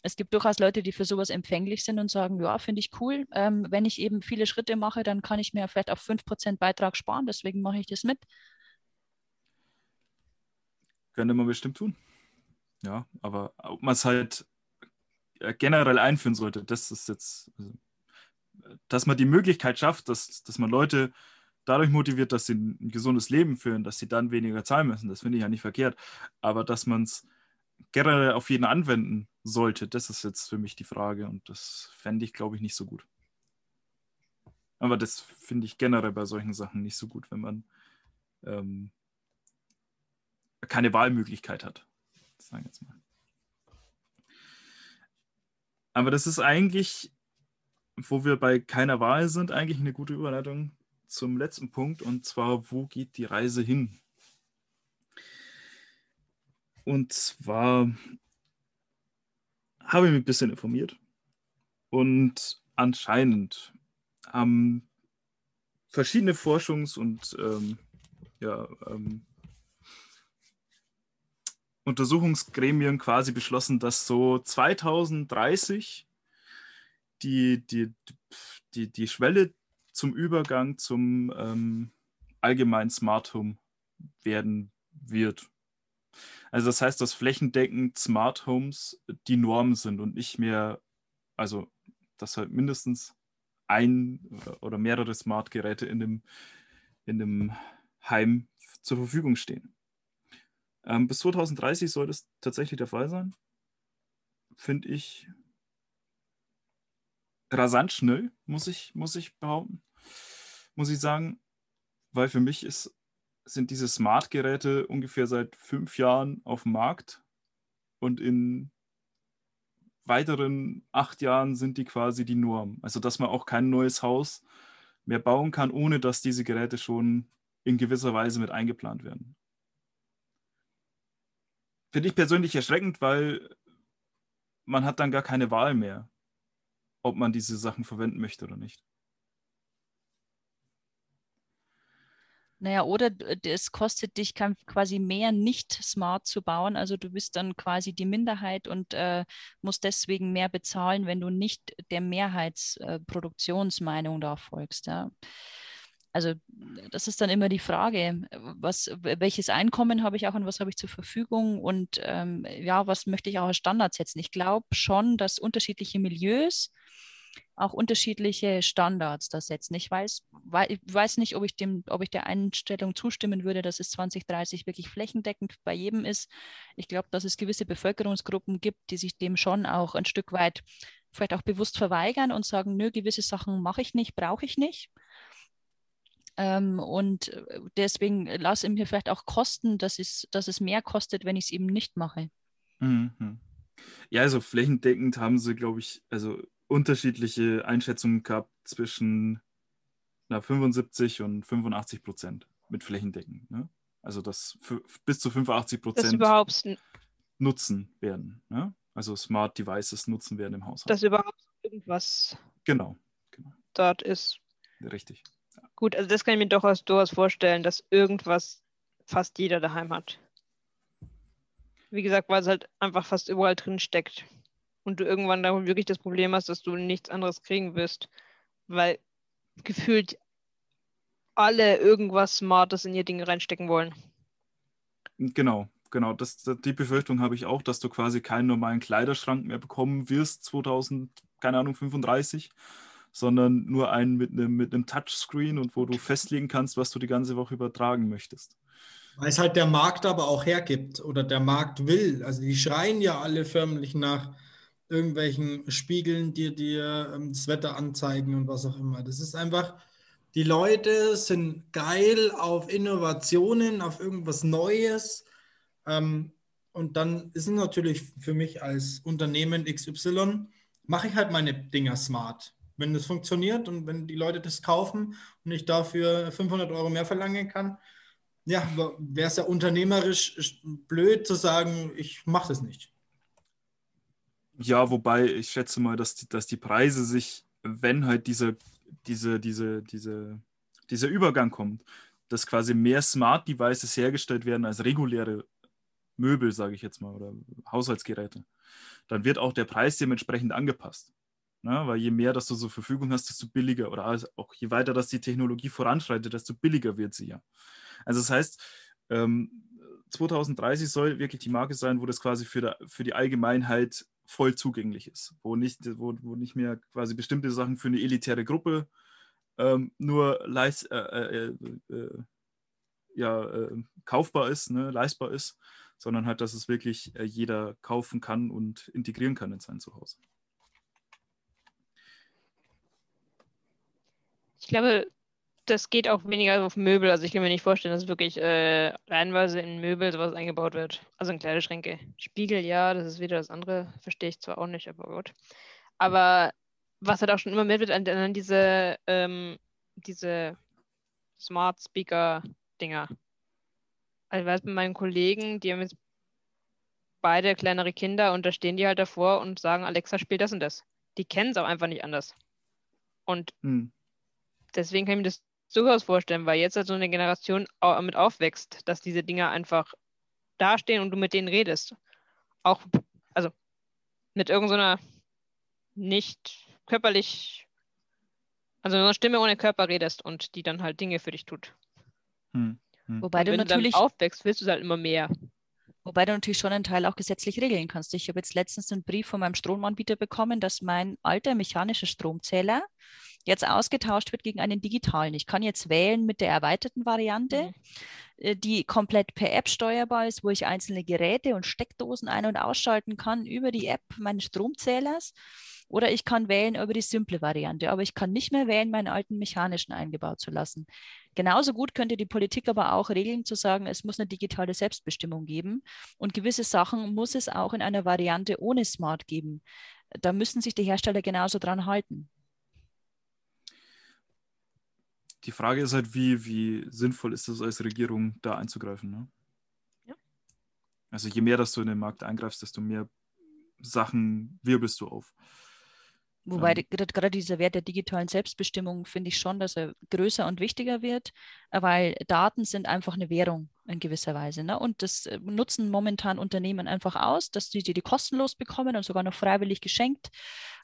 es gibt durchaus Leute, die für sowas empfänglich sind und sagen, ja, finde ich cool. Ähm, wenn ich eben viele Schritte mache, dann kann ich mir vielleicht auf 5% Beitrag sparen, deswegen mache ich das mit. Könnte man bestimmt tun. Ja, aber ob man es halt äh, generell einführen sollte, das ist jetzt, also, dass man die Möglichkeit schafft, dass, dass man Leute dadurch motiviert, dass sie ein gesundes Leben führen, dass sie dann weniger zahlen müssen, das finde ich ja nicht verkehrt. Aber dass man es generell auf jeden anwenden sollte, das ist jetzt für mich die Frage und das fände ich, glaube ich, nicht so gut. Aber das finde ich generell bei solchen Sachen nicht so gut, wenn man ähm, keine Wahlmöglichkeit hat. Sagen jetzt mal. Aber das ist eigentlich, wo wir bei keiner Wahl sind, eigentlich eine gute Überleitung zum letzten Punkt und zwar, wo geht die Reise hin? Und zwar habe ich mich ein bisschen informiert und anscheinend haben verschiedene Forschungs- und ähm, ja, ähm, Untersuchungsgremien quasi beschlossen, dass so 2030 die, die, die, die Schwelle zum Übergang zum ähm, allgemeinen Smart Home werden wird. Also das heißt, dass flächendeckend Smart Homes die Norm sind und nicht mehr, also dass halt mindestens ein oder mehrere Smart-Geräte in dem, in dem Heim zur Verfügung stehen. Ähm, bis 2030 soll das tatsächlich der Fall sein. Finde ich rasant schnell, muss ich, muss ich behaupten. Muss ich sagen, weil für mich ist, sind diese Smart-Geräte ungefähr seit fünf Jahren auf dem Markt und in weiteren acht Jahren sind die quasi die Norm. Also, dass man auch kein neues Haus mehr bauen kann, ohne dass diese Geräte schon in gewisser Weise mit eingeplant werden. Finde ich persönlich erschreckend, weil man hat dann gar keine Wahl mehr, ob man diese Sachen verwenden möchte oder nicht. Naja, oder es kostet dich quasi mehr, nicht smart zu bauen. Also du bist dann quasi die Minderheit und äh, musst deswegen mehr bezahlen, wenn du nicht der Mehrheitsproduktionsmeinung da folgst. Ja. Also das ist dann immer die Frage, was, welches Einkommen habe ich auch und was habe ich zur Verfügung und ähm, ja, was möchte ich auch als Standard setzen. Ich glaube schon, dass unterschiedliche Milieus auch unterschiedliche Standards da setzen. Ich weiß, ich weiß nicht, ob ich, dem, ob ich der Einstellung zustimmen würde, dass es 2030 wirklich flächendeckend bei jedem ist. Ich glaube, dass es gewisse Bevölkerungsgruppen gibt, die sich dem schon auch ein Stück weit vielleicht auch bewusst verweigern und sagen, nö, gewisse Sachen mache ich nicht, brauche ich nicht. Ähm, und äh, deswegen lasse ich mir vielleicht auch kosten, dass es, dass es mehr kostet, wenn ich es eben nicht mache. Mhm. Ja, also flächendeckend haben sie, glaube ich, also unterschiedliche Einschätzungen gehabt zwischen na, 75 und 85 Prozent mit Flächendecken. Ne? Also dass bis zu 85 Prozent überhaupt nutzen werden. Ne? Also Smart Devices nutzen werden im Haushalt. Dass überhaupt irgendwas genau, genau. dort ist. Richtig. Gut, also das kann ich mir durchaus, durchaus vorstellen, dass irgendwas fast jeder daheim hat. Wie gesagt, weil es halt einfach fast überall drin steckt und du irgendwann da wirklich das Problem hast, dass du nichts anderes kriegen wirst, weil gefühlt alle irgendwas Smartes in ihr Ding reinstecken wollen. Genau, genau. Das, die Befürchtung habe ich auch, dass du quasi keinen normalen Kleiderschrank mehr bekommen wirst 2000, keine Ahnung, 35, sondern nur einen mit einem, mit einem Touchscreen und wo du festlegen kannst, was du die ganze Woche übertragen möchtest. Weil es halt der Markt aber auch hergibt oder der Markt will. Also die schreien ja alle förmlich nach irgendwelchen Spiegeln, die dir ähm, das Wetter anzeigen und was auch immer. Das ist einfach, die Leute sind geil auf Innovationen, auf irgendwas Neues. Ähm, und dann ist es natürlich für mich als Unternehmen XY, mache ich halt meine Dinger smart. Wenn das funktioniert und wenn die Leute das kaufen und ich dafür 500 Euro mehr verlangen kann, ja, wäre es ja unternehmerisch blöd zu sagen, ich mache das nicht. Ja, wobei ich schätze mal, dass die, dass die Preise sich, wenn halt diese, diese, diese, diese, dieser Übergang kommt, dass quasi mehr Smart Devices hergestellt werden als reguläre Möbel, sage ich jetzt mal, oder Haushaltsgeräte, dann wird auch der Preis dementsprechend angepasst. Ne? Weil je mehr das du zur Verfügung hast, desto billiger oder auch je weiter das die Technologie voranschreitet, desto billiger wird sie ja. Also das heißt, ähm, 2030 soll wirklich die Marke sein, wo das quasi für, der, für die Allgemeinheit voll zugänglich ist, wo nicht, wo, wo nicht mehr quasi bestimmte Sachen für eine elitäre Gruppe ähm, nur leist, äh, äh, äh, äh ja, äh, kaufbar ist, ne, leistbar ist, sondern halt, dass es wirklich äh, jeder kaufen kann und integrieren kann in sein Zuhause. Ich glaube, das geht auch weniger auf Möbel. Also ich kann mir nicht vorstellen, dass wirklich äh, reihenweise in Möbel sowas eingebaut wird. Also in Kleiderschränke. Spiegel, ja, das ist wieder das andere. Verstehe ich zwar auch nicht, aber gut. Aber was halt auch schon immer mehr wird an, an diese, ähm, diese Smart Speaker-Dinger. Also ich weiß bei meinen Kollegen, die haben jetzt beide kleinere Kinder und da stehen die halt davor und sagen, Alexa spielt das und das. Die kennen es auch einfach nicht anders. Und hm. Deswegen kann ich mir das durchaus vorstellen, weil jetzt halt so eine Generation mit aufwächst, dass diese Dinger einfach dastehen und du mit denen redest. Auch, also mit irgendeiner so nicht körperlich, also einer Stimme ohne Körper redest und die dann halt Dinge für dich tut. Hm. Hm. Wobei du wenn natürlich du aufwächst, willst du es halt immer mehr. Wobei du natürlich schon einen Teil auch gesetzlich regeln kannst. Ich habe jetzt letztens einen Brief von meinem Stromanbieter bekommen, dass mein alter mechanischer Stromzähler jetzt ausgetauscht wird gegen einen digitalen. Ich kann jetzt wählen mit der erweiterten Variante, mhm. Äh, die komplett per App steuerbar ist, wo ich einzelne Geräte und Steckdosen ein- und ausschalten kann über die App meines Stromzählers. Oder ich kann wählen über die simple Variante, aber ich kann nicht mehr wählen, meinen alten mechanischen eingebaut zu lassen. Genauso gut könnte die Politik aber auch regeln, zu sagen, es muss eine digitale Selbstbestimmung geben und gewisse Sachen muss es auch in einer Variante ohne Smart geben. Da müssen sich die Hersteller genauso dran halten. Die Frage ist halt, wie, wie sinnvoll ist es als Regierung, da einzugreifen. Ne? Ja. Also je mehr, dass du in den Markt eingreifst, desto mehr Sachen wirbelst du auf. Wobei ja. gerade dieser Wert der digitalen Selbstbestimmung finde ich schon, dass er größer und wichtiger wird, weil Daten sind einfach eine Währung in gewisser Weise. Ne? Und das äh, nutzen momentan Unternehmen einfach aus, dass sie die, die kostenlos bekommen und sogar noch freiwillig geschenkt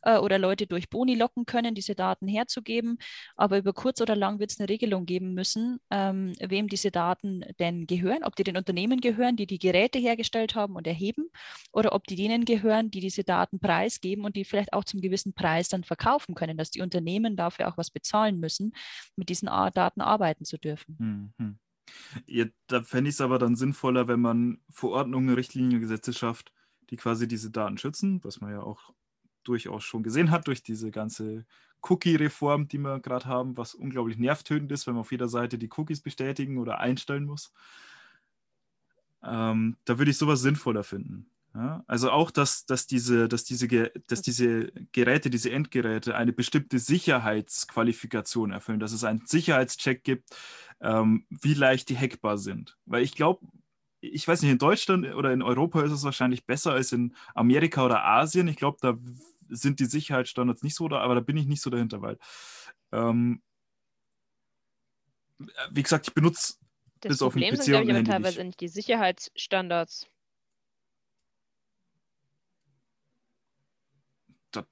äh, oder Leute durch Boni locken können, diese Daten herzugeben. Aber über kurz oder lang wird es eine Regelung geben müssen, ähm, wem diese Daten denn gehören, ob die den Unternehmen gehören, die die Geräte hergestellt haben und erheben, oder ob die denen gehören, die diese Daten preisgeben und die vielleicht auch zum gewissen Preis dann verkaufen können, dass die Unternehmen dafür auch was bezahlen müssen, mit diesen Daten arbeiten zu dürfen. Mhm. Ja, da fände ich es aber dann sinnvoller, wenn man Verordnungen, Richtlinien, Gesetze schafft, die quasi diese Daten schützen, was man ja auch durchaus schon gesehen hat durch diese ganze Cookie-Reform, die wir gerade haben, was unglaublich nervtötend ist, wenn man auf jeder Seite die Cookies bestätigen oder einstellen muss. Ähm, da würde ich sowas sinnvoller finden. Ja, also auch, dass, dass, diese, dass, diese, dass diese Geräte, diese Endgeräte eine bestimmte Sicherheitsqualifikation erfüllen, dass es einen Sicherheitscheck gibt, ähm, wie leicht die hackbar sind. Weil ich glaube, ich weiß nicht, in Deutschland oder in Europa ist es wahrscheinlich besser als in Amerika oder Asien. Ich glaube, da sind die Sicherheitsstandards nicht so, da, aber da bin ich nicht so dahinter, weil, ähm, wie gesagt, ich benutze das bis Problem auf den PC sind, glaube ich, aber teilweise nicht die Sicherheitsstandards.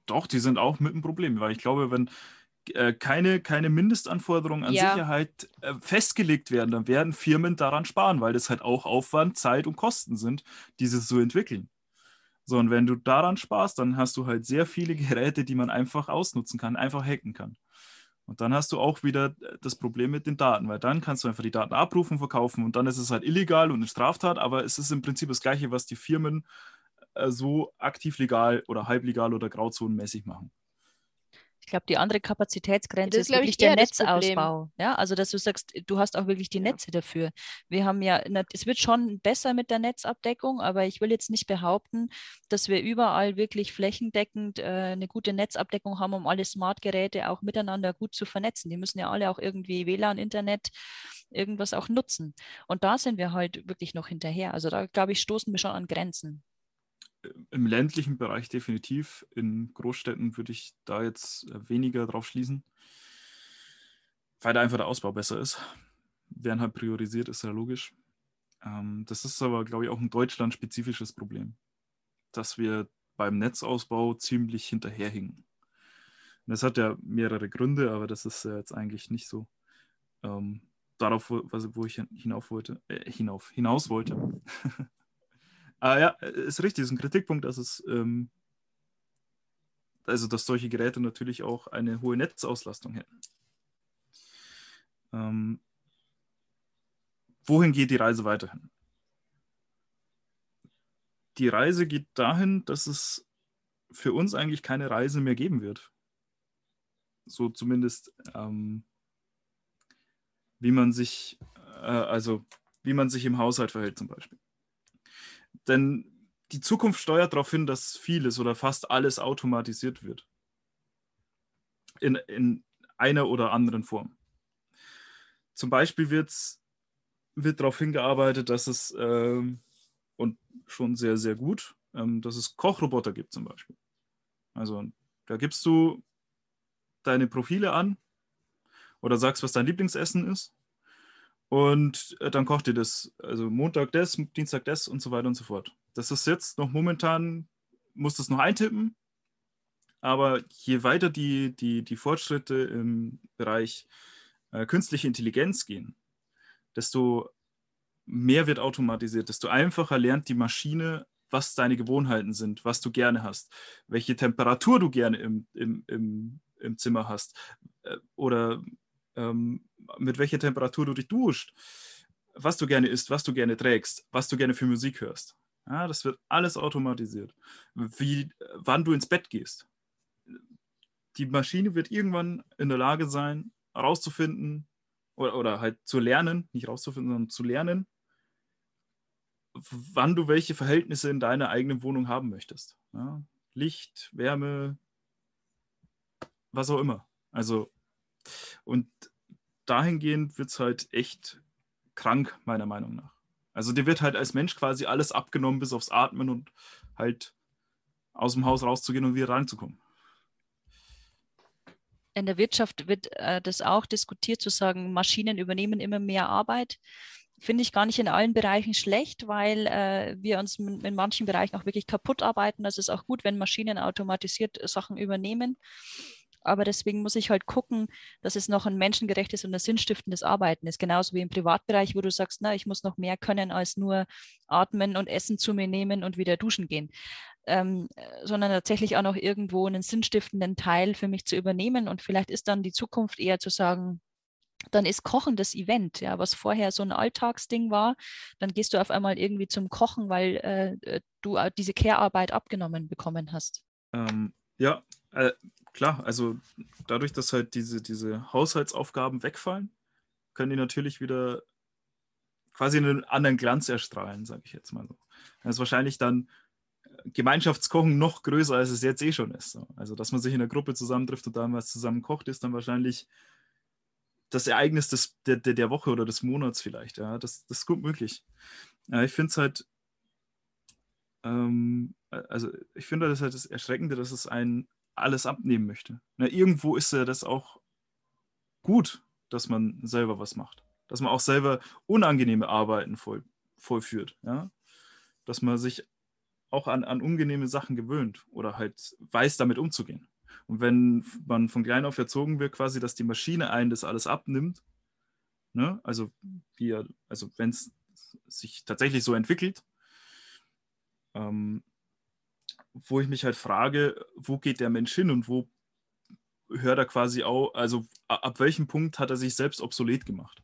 Doch, die sind auch mit einem Problem, weil ich glaube, wenn äh, keine, keine Mindestanforderungen an ja. Sicherheit äh, festgelegt werden, dann werden Firmen daran sparen, weil das halt auch Aufwand, Zeit und Kosten sind, diese zu entwickeln. So, und wenn du daran sparst, dann hast du halt sehr viele Geräte, die man einfach ausnutzen kann, einfach hacken kann. Und dann hast du auch wieder äh, das Problem mit den Daten, weil dann kannst du einfach die Daten abrufen, verkaufen und dann ist es halt illegal und eine Straftat, aber es ist im Prinzip das Gleiche, was die Firmen so aktiv legal oder halblegal oder grauzonenmäßig machen. Ich glaube, die andere Kapazitätsgrenze Das ist ist, wirklich ich, der. Netzausbau. Ja, also dass du sagst, du hast auch wirklich die Ja. Netze dafür. Wir haben ja, na, es wird schon besser mit der Netzabdeckung, aber ich will jetzt nicht behaupten, dass wir überall wirklich flächendeckend äh, eine gute Netzabdeckung haben, um alle Smart-Geräte auch miteinander gut zu vernetzen. Die müssen ja alle auch irgendwie WLAN, Internet, irgendwas auch nutzen. Und da sind wir halt wirklich noch hinterher. Also da, glaube ich, stoßen wir schon an Grenzen. Im ländlichen Bereich definitiv. In Großstädten würde ich da jetzt äh, weniger drauf schließen, weil da einfach der Ausbau besser ist. Werden halt priorisiert, ist ja logisch. Ähm, das ist aber, glaube ich, auch ein deutschlandspezifisches Problem, dass wir beim Netzausbau ziemlich hinterherhingen. Und das hat ja mehrere Gründe, aber das ist ja jetzt eigentlich nicht so ähm, darauf, wo, wo ich hinauf wollte, äh, hinauf, hinaus wollte. Ah ja, ist richtig, ist ein Kritikpunkt, dass es, ähm, also dass solche Geräte natürlich auch eine hohe Netzauslastung hätten. Ähm, wohin geht die Reise weiterhin? Die Reise geht dahin, dass es für uns eigentlich keine Reise mehr geben wird. So zumindest, ähm, wie man sich, äh, also wie man sich im Haushalt verhält zum Beispiel. Denn die Zukunft steuert darauf hin, dass vieles oder fast alles automatisiert wird. In, in einer oder anderen Form. Zum Beispiel wird's, wird darauf hingearbeitet, dass es, ähm, und schon sehr, sehr gut, ähm, dass es Kochroboter gibt zum Beispiel. Also da gibst du deine Profile an oder sagst, was dein Lieblingsessen ist. Und äh, dann kocht ihr das. Also Montag das, Dienstag das und so weiter und so fort. Das ist jetzt noch momentan, muss das noch eintippen. Aber je weiter die, die, die Fortschritte im Bereich äh, künstliche Intelligenz gehen, desto mehr wird automatisiert, desto einfacher lernt die Maschine, was deine Gewohnheiten sind, was du gerne hast, welche Temperatur du gerne im, im, im, im Zimmer hast äh, oder ähm, mit welcher Temperatur du dich duscht, was du gerne isst, was du gerne trägst, was du gerne für Musik hörst. Ja, das wird alles automatisiert. Wie, wann du ins Bett gehst. Die Maschine wird irgendwann in der Lage sein, herauszufinden oder, oder halt zu lernen, nicht rauszufinden, sondern zu lernen, wann du welche Verhältnisse in deiner eigenen Wohnung haben möchtest. Ja, Licht, Wärme, was auch immer. Also, und dahingehend wird es halt echt krank, meiner Meinung nach. Also dir wird halt als Mensch quasi alles abgenommen, bis aufs Atmen und halt aus dem Haus rauszugehen und wieder reinzukommen. In der Wirtschaft wird äh, das auch diskutiert, zu sagen, Maschinen übernehmen immer mehr Arbeit. Finde ich gar nicht in allen Bereichen schlecht, weil äh, wir uns in, manchen Bereichen auch wirklich kaputt arbeiten. Das ist auch gut, wenn Maschinen automatisiert Sachen übernehmen aber deswegen muss ich halt gucken, dass es noch ein menschengerechtes und ein sinnstiftendes Arbeiten ist. Genauso wie im Privatbereich, wo du sagst, na, ich muss noch mehr können als nur atmen und Essen zu mir nehmen und wieder duschen gehen. Ähm, sondern tatsächlich auch noch irgendwo einen sinnstiftenden Teil für mich zu übernehmen. Und vielleicht ist dann die Zukunft eher zu sagen, dann ist Kochen das Event, ja, was vorher so ein Alltagsding war, dann gehst du auf einmal irgendwie zum Kochen, weil äh, du diese Care-Arbeit abgenommen bekommen hast. Ähm, ja, äh, klar, also dadurch, dass halt diese, diese Haushaltsaufgaben wegfallen, können die natürlich wieder quasi einen anderen Glanz erstrahlen, sage ich jetzt mal so. Das ist wahrscheinlich dann Gemeinschaftskochen noch größer, als es jetzt eh schon ist. Also, dass man sich in der Gruppe zusammentrifft und dann was zusammen kocht, ist dann wahrscheinlich das Ereignis des, der, der Woche oder des Monats vielleicht. Ja, das, das ist gut möglich. Ja, ich finde es halt, ähm, also ich finde das halt das Erschreckende, dass es ein alles abnehmen möchte. Na, irgendwo ist ja das auch gut, dass man selber was macht. Dass man auch selber unangenehme Arbeiten voll, vollführt. Ja? Dass man sich auch an, an unangenehme Sachen gewöhnt oder halt weiß, damit umzugehen. Und wenn man von klein auf erzogen wird, quasi, dass die Maschine einen das alles abnimmt, ne? also, also wenn es sich tatsächlich so entwickelt, ähm, wo ich mich halt frage, wo geht der Mensch hin und wo hört er quasi auch, also ab welchem Punkt hat er sich selbst obsolet gemacht?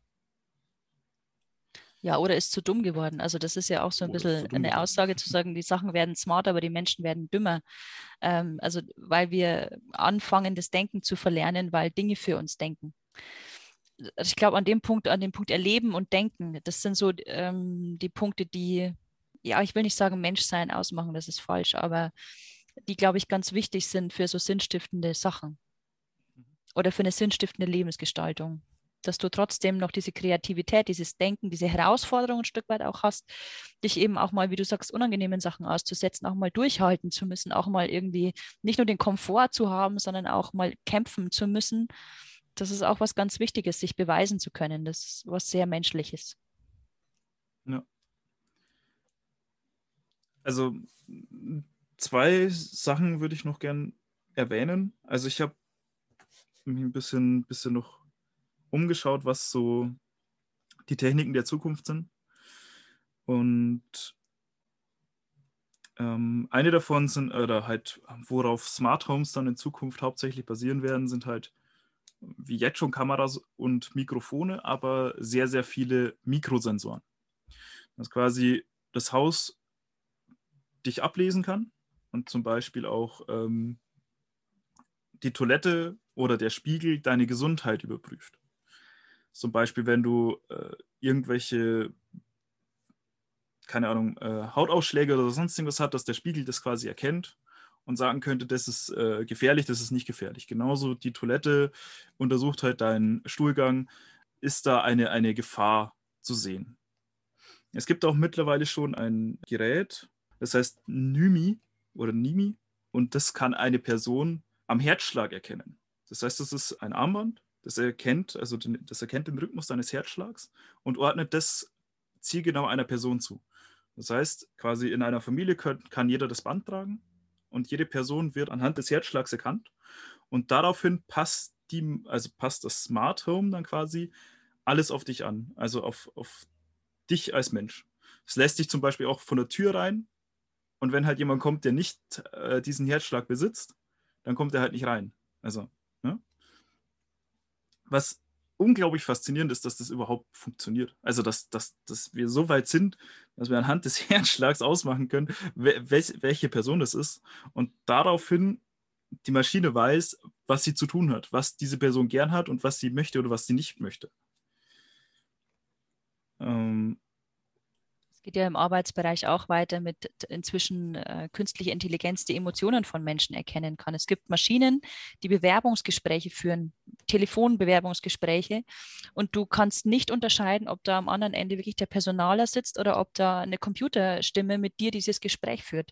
Ja, oder ist zu dumm geworden. Also das ist ja auch so ein Oder bisschen eine. Aussage zu sagen, die Sachen werden smart, aber die Menschen werden dümmer. Ähm, also weil wir anfangen, das Denken zu verlernen, weil Dinge für uns denken. Also ich glaube, an dem Punkt, an dem Punkt Erleben und Denken, das sind so ähm, die Punkte, die, ja, ich will nicht sagen Menschsein ausmachen, das ist falsch, aber die, glaube ich, ganz wichtig sind für so sinnstiftende Sachen oder für eine sinnstiftende Lebensgestaltung dass du trotzdem noch diese Kreativität, dieses Denken, diese Herausforderung ein Stück weit auch hast, dich eben auch mal, wie du sagst, unangenehmen Sachen auszusetzen, auch mal durchhalten zu müssen, auch mal irgendwie nicht nur den Komfort zu haben, sondern auch mal kämpfen zu müssen. Das ist auch was ganz Wichtiges, sich beweisen zu können. Das ist was sehr Menschliches. Ja. Also zwei Sachen würde ich noch gern erwähnen. Also ich habe mich ein bisschen, bisschen noch umgeschaut, was so die Techniken der Zukunft sind. Und ähm, eine davon sind, oder halt, worauf Smart Homes dann in Zukunft hauptsächlich basieren werden, sind halt wie jetzt schon Kameras und Mikrofone, aber sehr, sehr viele Mikrosensoren. Dass quasi das Haus dich ablesen kann und zum Beispiel auch ähm, die Toilette oder der Spiegel deine Gesundheit überprüft. Zum Beispiel, wenn du äh, irgendwelche, keine Ahnung, äh, Hautausschläge oder sonst irgendwas hast, dass der Spiegel das quasi erkennt und sagen könnte, das ist äh, gefährlich, das ist nicht gefährlich. Genauso die Toilette untersucht halt deinen Stuhlgang, ist da eine, eine Gefahr zu sehen. Es gibt auch mittlerweile schon ein Gerät, das heißt NYMI oder NIMI und das kann eine Person am Herzschlag erkennen. Das heißt, das ist ein Armband, das erkennt, also den, das erkennt den Rhythmus deines Herzschlags und ordnet das zielgenau einer Person zu. Das heißt, quasi in einer Familie kann, kann jeder das Band tragen und jede Person wird anhand des Herzschlags erkannt und daraufhin passt die, also passt das Smart Home dann quasi alles auf dich an, also auf, auf dich als Mensch. Es lässt dich zum Beispiel auch von der Tür rein und wenn halt jemand kommt, der nicht äh, diesen Herzschlag besitzt, dann kommt er halt nicht rein. Also, ne? Was unglaublich faszinierend ist, dass das überhaupt funktioniert. Also, dass, dass, dass wir so weit sind, dass wir anhand des Herzschlags ausmachen können, welch, welche Person es ist. Und daraufhin die Maschine weiß, was sie zu tun hat, was diese Person gern hat und was sie möchte oder was sie nicht möchte. Ähm, geht ja im Arbeitsbereich auch weiter mit inzwischen äh, künstliche Intelligenz, die Emotionen von Menschen erkennen kann. Es gibt Maschinen, die Bewerbungsgespräche führen, Telefonbewerbungsgespräche und du kannst nicht unterscheiden, ob da am anderen Ende wirklich der Personaler sitzt oder ob da eine Computerstimme mit dir dieses Gespräch führt,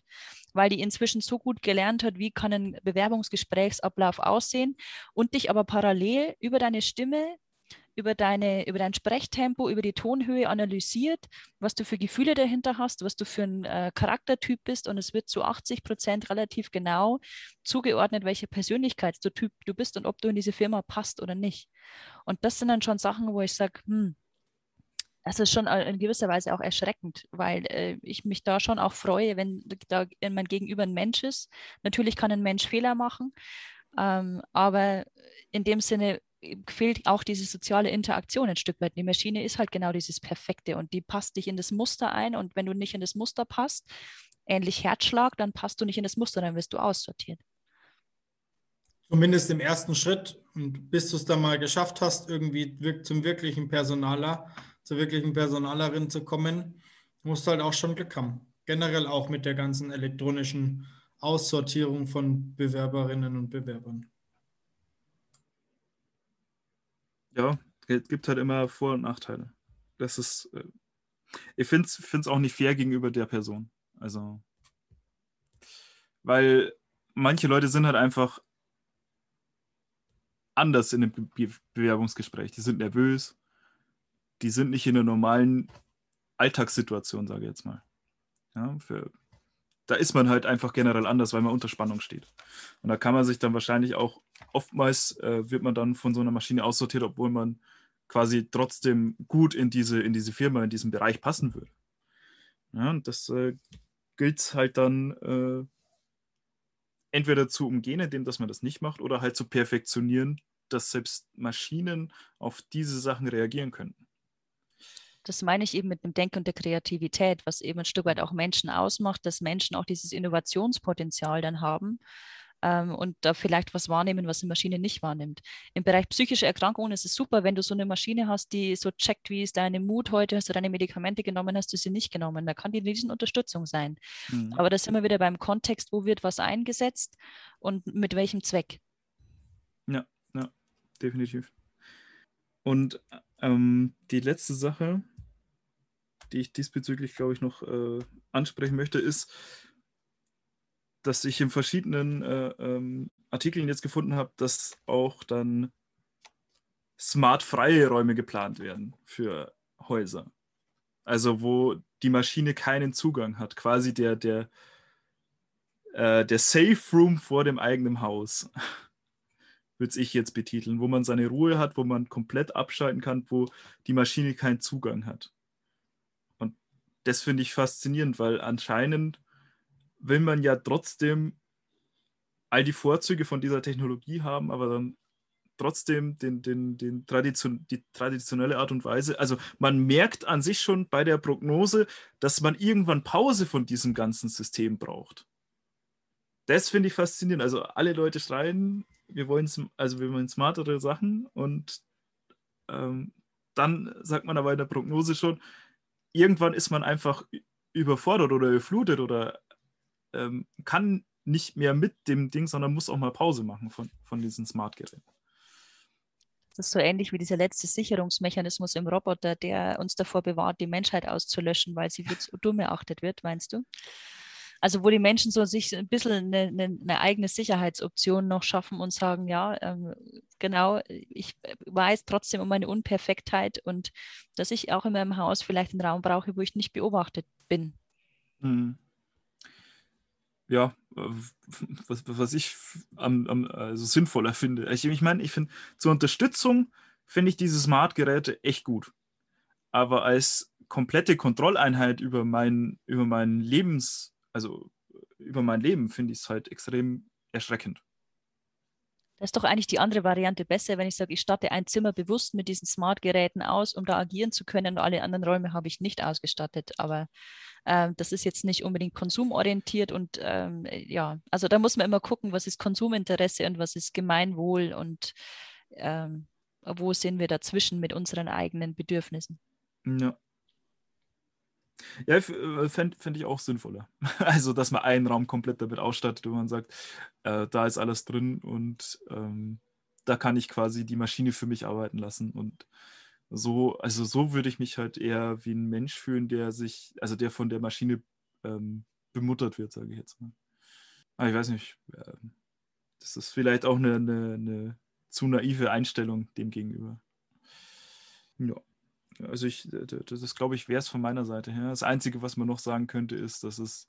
weil die inzwischen so gut gelernt hat, wie kann ein Bewerbungsgesprächsablauf aussehen und dich aber parallel über deine Stimme über, deine, über dein Sprechtempo, über die Tonhöhe analysiert, was du für Gefühle dahinter hast, was du für ein äh, Charaktertyp bist und es wird zu 80 Prozent relativ genau zugeordnet, welcher Persönlichkeitstyp du bist und ob du in diese Firma passt oder nicht. Und das sind dann schon Sachen, wo ich sage, hm, das ist schon in gewisser Weise auch erschreckend, weil äh, ich mich da schon auch freue, wenn da mein Gegenüber ein Mensch ist. Natürlich kann ein Mensch Fehler machen, ähm, aber in dem Sinne fehlt auch diese soziale Interaktion ein Stück weit. Die Maschine ist halt genau dieses Perfekte und die passt dich in das Muster ein und wenn du nicht in das Muster passt, ähnlich Herzschlag, dann passt du nicht in das Muster, dann wirst du aussortiert. Zumindest im ersten Schritt und bis du es dann mal geschafft hast, irgendwie zum wirklichen Personaler, zur wirklichen Personalerin zu kommen, musst du halt auch schon Glück haben. Generell auch mit der ganzen elektronischen Aussortierung von Bewerberinnen und Bewerbern. Ja, es gibt halt immer Vor- und Nachteile. Das ist, äh, ich finde es auch nicht fair gegenüber der Person. Also, weil manche Leute sind halt einfach anders in dem Be Bewerbungsgespräch. Die sind nervös, die sind nicht in der normalen Alltagssituation, sage ich jetzt mal. Ja, für, da ist man halt einfach generell anders, weil man unter Spannung steht. Und da kann man sich dann wahrscheinlich auch, oftmals äh, wird man dann von so einer Maschine aussortiert, obwohl man quasi trotzdem gut in diese, in diese Firma, in diesem Bereich passen würde. Ja, und das äh, gilt halt dann äh, entweder zu umgehen, indem dass man das nicht macht, oder halt zu perfektionieren, dass selbst Maschinen auf diese Sachen reagieren könnten. Das meine ich eben mit dem Denken und der Kreativität, was eben ein Stück weit auch Menschen ausmacht, dass Menschen auch dieses Innovationspotenzial dann haben ähm, und da vielleicht was wahrnehmen, was eine Maschine nicht wahrnimmt. Im Bereich psychische Erkrankungen ist es super, wenn du so eine Maschine hast, die so checkt, wie ist deine Mut heute, hast du deine Medikamente genommen, hast du sie nicht genommen. Da kann die riesen Unterstützung sein. Mhm. Aber da sind wir wieder beim Kontext, wo wird was eingesetzt und mit welchem Zweck. Ja, ja, definitiv. Und ähm, die letzte Sache, die ich diesbezüglich, glaube ich, noch äh, ansprechen möchte, ist, dass ich in verschiedenen äh, ähm, Artikeln jetzt gefunden habe, dass auch dann smart-freie Räume geplant werden für Häuser. Also wo die Maschine keinen Zugang hat, quasi der, der, äh, der Safe Room vor dem eigenen Haus, würde ich jetzt betiteln, wo man seine Ruhe hat, wo man komplett abschalten kann, wo die Maschine keinen Zugang hat. Das finde ich faszinierend, weil anscheinend will man ja trotzdem all die Vorzüge von dieser Technologie haben, aber dann trotzdem den, den, den Tradition, die traditionelle Art und Weise. Also man merkt an sich schon bei der Prognose, dass man irgendwann Pause von diesem ganzen System braucht. Das finde ich faszinierend. Also alle Leute schreien, wir wollen, also wir wollen smartere Sachen und ähm, dann sagt man aber in der Prognose schon, irgendwann ist man einfach überfordert oder überflutet oder ähm, kann nicht mehr mit dem Ding, sondern muss auch mal Pause machen von, von diesen Smart-Geräten. Das ist so ähnlich wie dieser letzte Sicherungsmechanismus im Roboter, der uns davor bewahrt, die Menschheit auszulöschen, weil sie für zu dumm erachtet wird, meinst du? Also wo die Menschen so sich ein bisschen eine, eine, eine eigene Sicherheitsoption noch schaffen und sagen, ja, ähm, genau, ich weiß trotzdem um meine Unperfektheit und dass ich auch in meinem Haus vielleicht einen Raum brauche, wo ich nicht beobachtet bin. Mhm ja, was, was ich am, am also sinnvoller finde. Ich, ich meine, ich finde, zur Unterstützung finde ich diese Smart-Geräte echt gut. Aber als komplette Kontrolleinheit über mein, über mein Lebens, also über mein Leben, finde ich es halt extrem erschreckend. Das ist doch eigentlich die andere Variante besser, wenn ich sage, ich statte ein Zimmer bewusst mit diesen Smart-Geräten aus, um da agieren zu können. Und alle anderen Räume habe ich nicht ausgestattet. Aber ähm, das ist jetzt nicht unbedingt konsumorientiert. Und ähm, ja, also da muss man immer gucken, was ist Konsuminteresse und was ist Gemeinwohl und ähm, wo sind wir dazwischen mit unseren eigenen Bedürfnissen. Ja. Ja, äh, fände fänd ich auch sinnvoller. Also, dass man einen Raum komplett damit ausstattet und man sagt, äh, da ist alles drin und ähm, da kann ich quasi die Maschine für mich arbeiten lassen. Und so, also so würde ich mich halt eher wie ein Mensch fühlen, der sich, also der von der Maschine ähm, bemuttert wird, sage ich jetzt mal. Aber ich weiß nicht, äh, das ist vielleicht auch eine, eine, eine zu naive Einstellung dem gegenüber. Ja. Also ich, das ist, glaube ich, wäre es von meiner Seite her. Das Einzige, was man noch sagen könnte, ist, dass es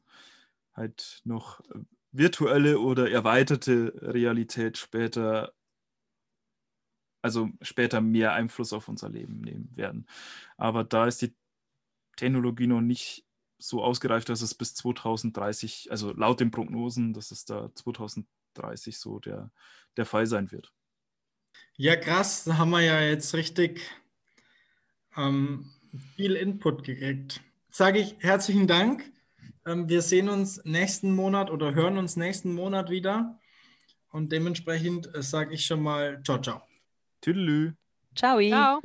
halt noch äh, virtuelle oder erweiterte Realität später, also später mehr Einfluss auf unser Leben nehmen werden. Aber da ist die Technologie noch nicht so ausgereift, dass es bis 2030, also laut den Prognosen, dass es da 2030 so der, der Fall sein wird. Ja, krass, da haben wir ja jetzt richtig ähm, viel Input gekriegt. Sage ich herzlichen Dank. Ähm, wir sehen uns nächsten Monat oder hören uns nächsten Monat wieder. Und dementsprechend äh, sage ich schon mal ciao, ciao. Tüdelü. Ciao. ciao.